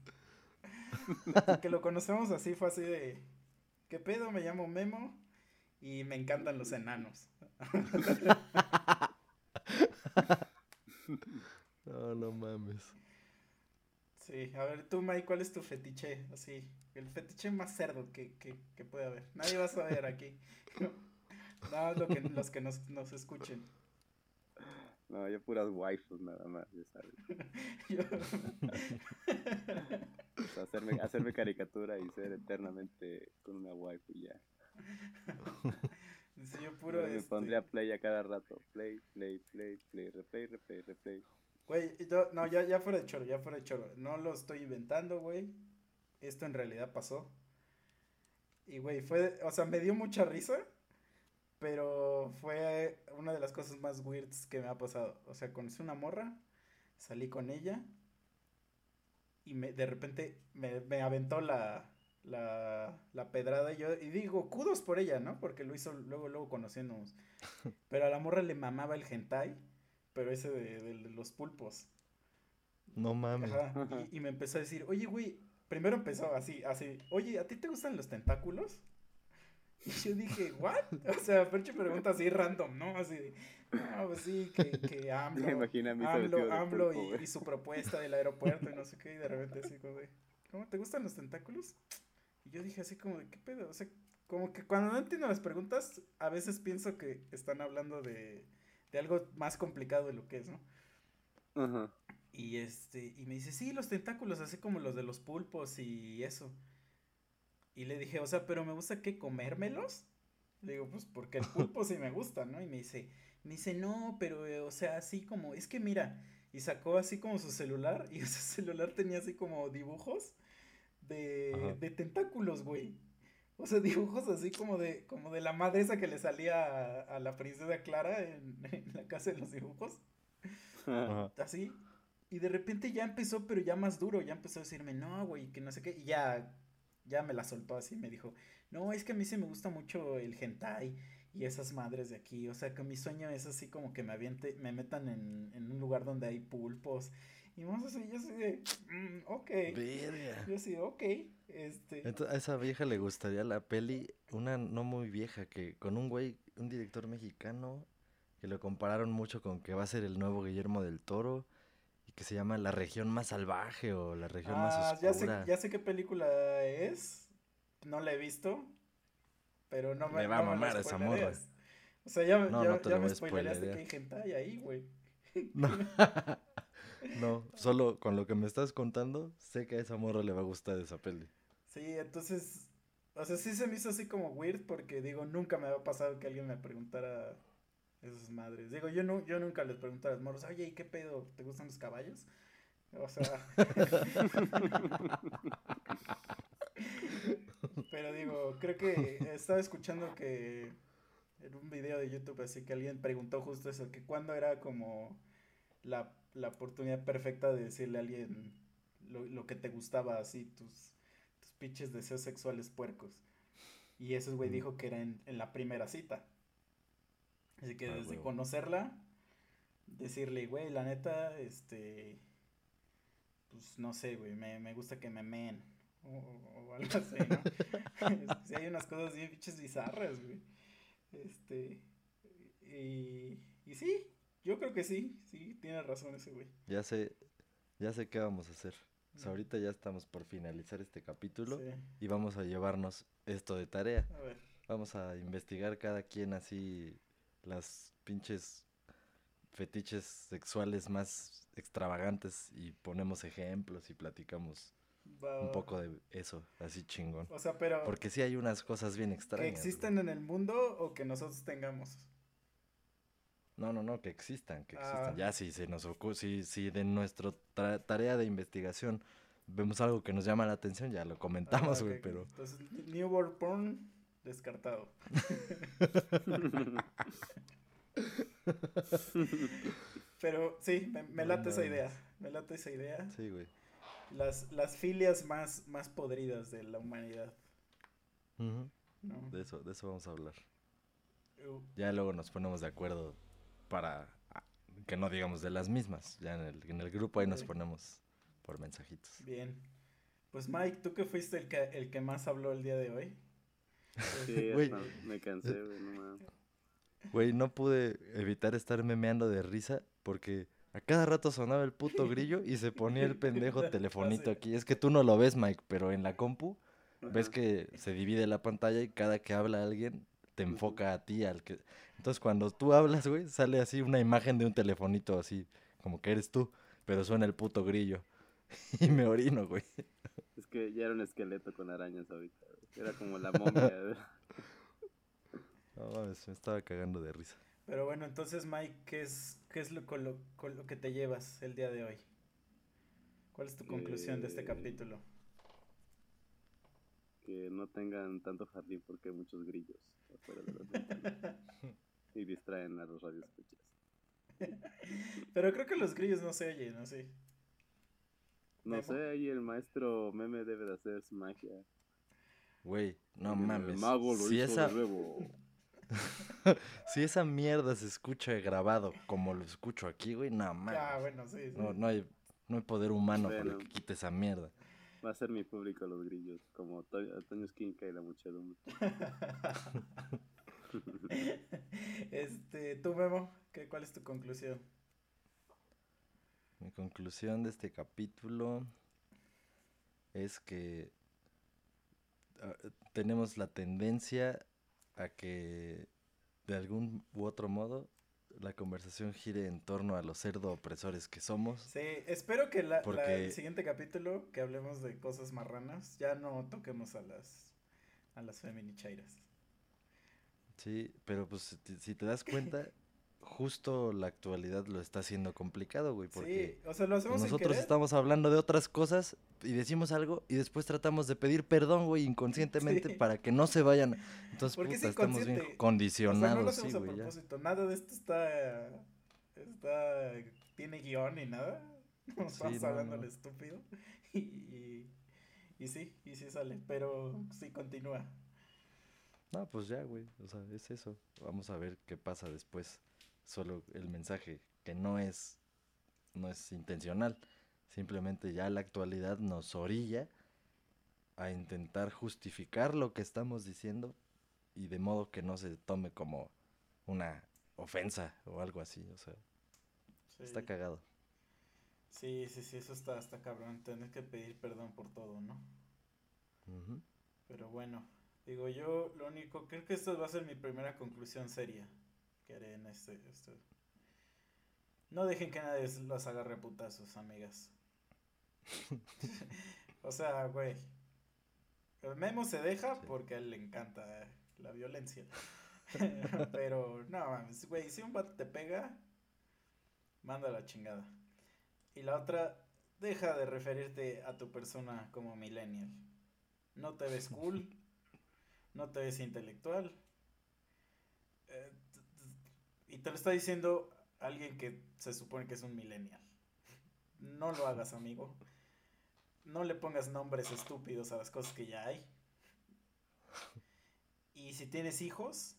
Desde que lo conocemos así fue así de. ¿Qué pedo? Me llamo Memo y me encantan los enanos. no, no mames. Sí, a ver, tú, Mike, ¿cuál es tu fetiche? Así, el fetiche más cerdo que, que, que puede haber. Nadie va a saber aquí. Nada lo que, los que nos, nos escuchen. No, yo puras waifus nada más, ya sabes. hacerme, hacerme caricatura y ser eternamente con una waifu ya. Sí, yo puro Me este... pondría play a cada rato. Play, play, play, play, replay, replay, replay. Güey, yo, no, ya, ya fuera de choro, ya fuera de choro. No lo estoy inventando, güey. Esto en realidad pasó. Y, güey, fue, o sea, me dio mucha risa. Pero fue una de las cosas más weirds que me ha pasado. O sea, conocí una morra, salí con ella. Y me, de repente me, me aventó la, la, la pedrada y yo, y digo, kudos por ella, ¿no? Porque lo hizo luego, luego conociéndonos. Pero a la morra le mamaba el hentai, pero ese de, de, de los pulpos. No mames. Ajá, y, y, me empezó a decir, oye, güey, primero empezó así, así, oye, ¿a ti te gustan los tentáculos? Y yo dije, ¿what? O sea, Perche pregunta así random, ¿no? Así de, no, pues sí, que, que AMLO, Imagina a AMLO, AMLO pulpo, y, y, su propuesta del aeropuerto y no sé qué, y de repente así como de, ¿cómo te gustan los tentáculos? Y yo dije así como de, ¿qué pedo? O sea, como que cuando no entiendo las preguntas, a veces pienso que están hablando de, de algo más complicado de lo que es, ¿no? Ajá. Uh -huh. Y este, y me dice, sí, los tentáculos, así como los de los pulpos y eso. Y le dije, o sea, pero me gusta que comérmelos. Le digo, pues porque el pulpo sí me gusta, ¿no? Y me dice, me dice, no, pero, eh, o sea, así como, es que mira, y sacó así como su celular, y ese celular tenía así como dibujos de, de tentáculos, güey. O sea, dibujos así como de, como de la madre esa que le salía a, a la princesa Clara en, en, la casa de los dibujos. Ajá. Así. Y de repente ya empezó, pero ya más duro, ya empezó a decirme, no, güey, que no sé qué, y ya ya me la soltó así, me dijo, no, es que a mí sí me gusta mucho el hentai y esas madres de aquí, o sea que mi sueño es así como que me aviente, me metan en, en un lugar donde hay pulpos, y vamos así, yo así de, mm, ok, Verga. yo así, ok, este. Entonces, a esa vieja le gustaría la peli, una no muy vieja, que con un güey, un director mexicano, que lo compararon mucho con que va a ser el nuevo Guillermo del Toro, que se llama La región más salvaje o La región ah, más oscura. Ya sé, ya sé qué película es. No la he visto. Pero no me, me va no a mamar esa morra. O sea, ya, no, ya, no ya me spoileaste que hay hentai ahí, güey. No. no, solo con lo que me estás contando, sé que a esa morra le va a gustar esa peli. Sí, entonces, o sea, sí se me hizo así como weird porque digo, nunca me había pasado que alguien me preguntara esas madres. Digo, yo, no, yo nunca les pregunto a las morros, oye, ¿y qué pedo? ¿Te gustan los caballos? O sea. Pero digo, creo que estaba escuchando que en un video de YouTube así que alguien preguntó justo eso, que cuándo era como la, la oportunidad perfecta de decirle a alguien lo, lo que te gustaba, así, tus, tus pinches deseos sexuales puercos. Y ese güey Mm. dijo que era en, en la primera cita. Así que Ah, desde conocerla, decirle, güey, la neta, este, pues no sé, güey, me, me gusta que me meen. O, o algo así, ¿no? sí, hay unas cosas bien pinches bizarras, güey. Este, y, y sí, yo creo que sí, sí, tiene razón ese güey. Ya sé, ya sé qué vamos a hacer. O sea, Mm. ahorita ya estamos por finalizar este capítulo Sí, y vamos a llevarnos esto de tarea. a ver, Vamos a investigar cada quien así las pinches fetiches sexuales más extravagantes y ponemos ejemplos y platicamos va, un poco de eso, así chingón. O sea, pero Porque sí hay unas cosas bien que extrañas. güey. existen en el mundo o que nosotros tengamos. No, no, no, que existan, que Ah. existan. Ya si se nos ocurre, si, si de nuestra tra- tarea de investigación vemos algo que nos llama la atención, ya lo comentamos, Ah, güey, pero Entonces, newborn porn, descartado. Pero sí, me, me No late esa idea. Me late esa idea. sí, güey. Las, las filias más, más podridas de la humanidad. ¿no? De eso, de eso vamos a hablar. Uh, Ya luego nos ponemos de acuerdo para ah, que no digamos de las mismas. Ya en el, en el grupo ahí nos ponemos por mensajitos. bien. Pues Mike, tú que fuiste el que, el que más habló el día de hoy. Sí, Güey. hasta me cansé, güey, no. Güey, no pude evitar estar memeando de risa porque a cada rato sonaba el puto grillo y se ponía el pendejo telefonito aquí. Es que tú no lo ves, Mike, pero en la compu ves que se divide la pantalla y cada que habla alguien te enfoca a ti, al que... Entonces cuando tú hablas, güey, sale así una imagen de un telefonito así, como que eres tú, pero suena el puto grillo. Y me orino, güey. Es que ya era un esqueleto con arañas ahorita. güey. Era como la momia. güey. No mames, me estaba cagando de risa. Pero bueno, entonces Mike, ¿qué es, qué es lo, con, lo, con lo que te llevas el día de hoy? ¿Cuál es tu conclusión de este Eh, capítulo? que no tengan tanto jardín porque hay muchos grillos afuera de las ventanas. Y distraen a los radioescuchas. Pero creo que los grillos no se oyen, ¿no? Sí. No sé, ahí el maestro meme debe de hacer su magia. Güey, no El mames. mago lo si hizo esa, de nuevo. si esa mierda se escucha grabado como lo escucho aquí, güey, no mames. Ah, bueno, sí, sí. No, no hay, no hay poder humano para Bueno. que quite esa mierda. Va a ser mi público los grillos, como To- Antonio Esquinca y la muchedumbre. este, tú Memo, ¿qué, ¿cuál es tu conclusión? Mi conclusión de este capítulo es que ah, tenemos la tendencia a que de algún u otro modo la conversación gire en torno a los cerdo opresores que somos. Sí, espero que la, el siguiente capítulo, que hablemos de cosas marranas, ya no toquemos a las a las feminichairas. Sí, pero pues si te das cuenta, justo la actualidad lo está haciendo complicado, güey, porque Sí, o sea, lo hacemos nosotros estamos hablando de otras cosas y decimos algo y después tratamos de pedir perdón, güey, inconscientemente Sí. para que no se vayan. Entonces, Porque es puta, estamos bien inconsciente. O sea, no lo condicionados, sí, a güey, ya. propósito. Nada de esto está. está tiene guion ni nada. Nos Sí, no, hablando no. estúpido. Y, y, y sí, y sí sale. Pero sí continúa. No, pues ya, güey, o sea, es eso. Vamos a ver qué pasa después. Solo el mensaje que no es no es intencional. Simplemente ya la actualidad nos orilla a intentar justificar lo que estamos diciendo y de modo que no se tome como una ofensa o algo así, o sea, está Sí. cagado. Sí, sí, sí, eso está, está cabrón. Tener que pedir perdón por todo, ¿no? Pero bueno, digo yo, lo único, creo que esta va a ser mi primera conclusión seria que haré este, este. No dejen que nadie los agarre a putazos, amigas. o sea, güey. Memo se deja porque a él le encanta la violencia. Pero, no mames, güey, si un vato te pega, manda la chingada. Y la otra, deja de referirte a tu persona como millennial. No te ves cool, no te ves intelectual. eh, y te lo está diciendo alguien que se supone que es un millennial. No lo hagas, amigo. No le pongas nombres estúpidos a las cosas que ya hay. Y si tienes hijos,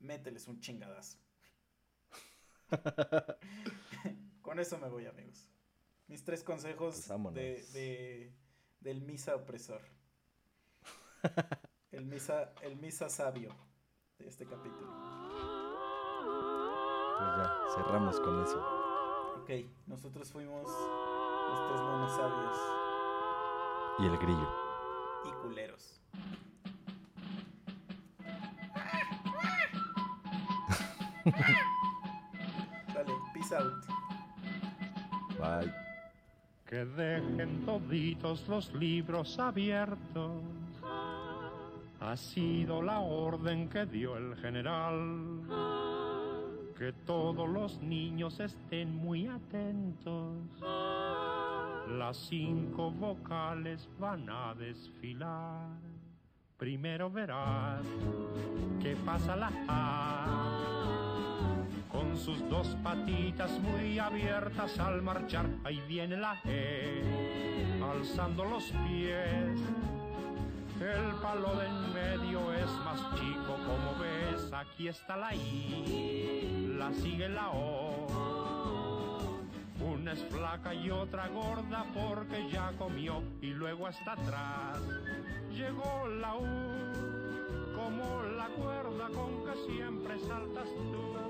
mételes un chingadazo. Con eso me voy, amigos. Mis tres consejos Pues de, de- del misa opresor. El misa, el misa sabio de este capítulo. Pues ya, cerramos con eso. Ok, nosotros fuimos los tres monos sabios Y el grillo. y culeros. Dale, peace out. Bye. Que dejen toditos los libros abiertos. Ha sido la orden que dio el general. Que todos los niños estén muy atentos. Las cinco vocales van a desfilar. Primero verás que pasa la A con sus dos patitas muy abiertas al marchar. Ahí viene la E, alzando los pies. El palo de en medio es más chico, como ves. Aquí está la I, la sigue la O. Una es flaca y otra gorda porque ya comió y luego hasta atrás llegó la U como la cuerda con que siempre saltas tú.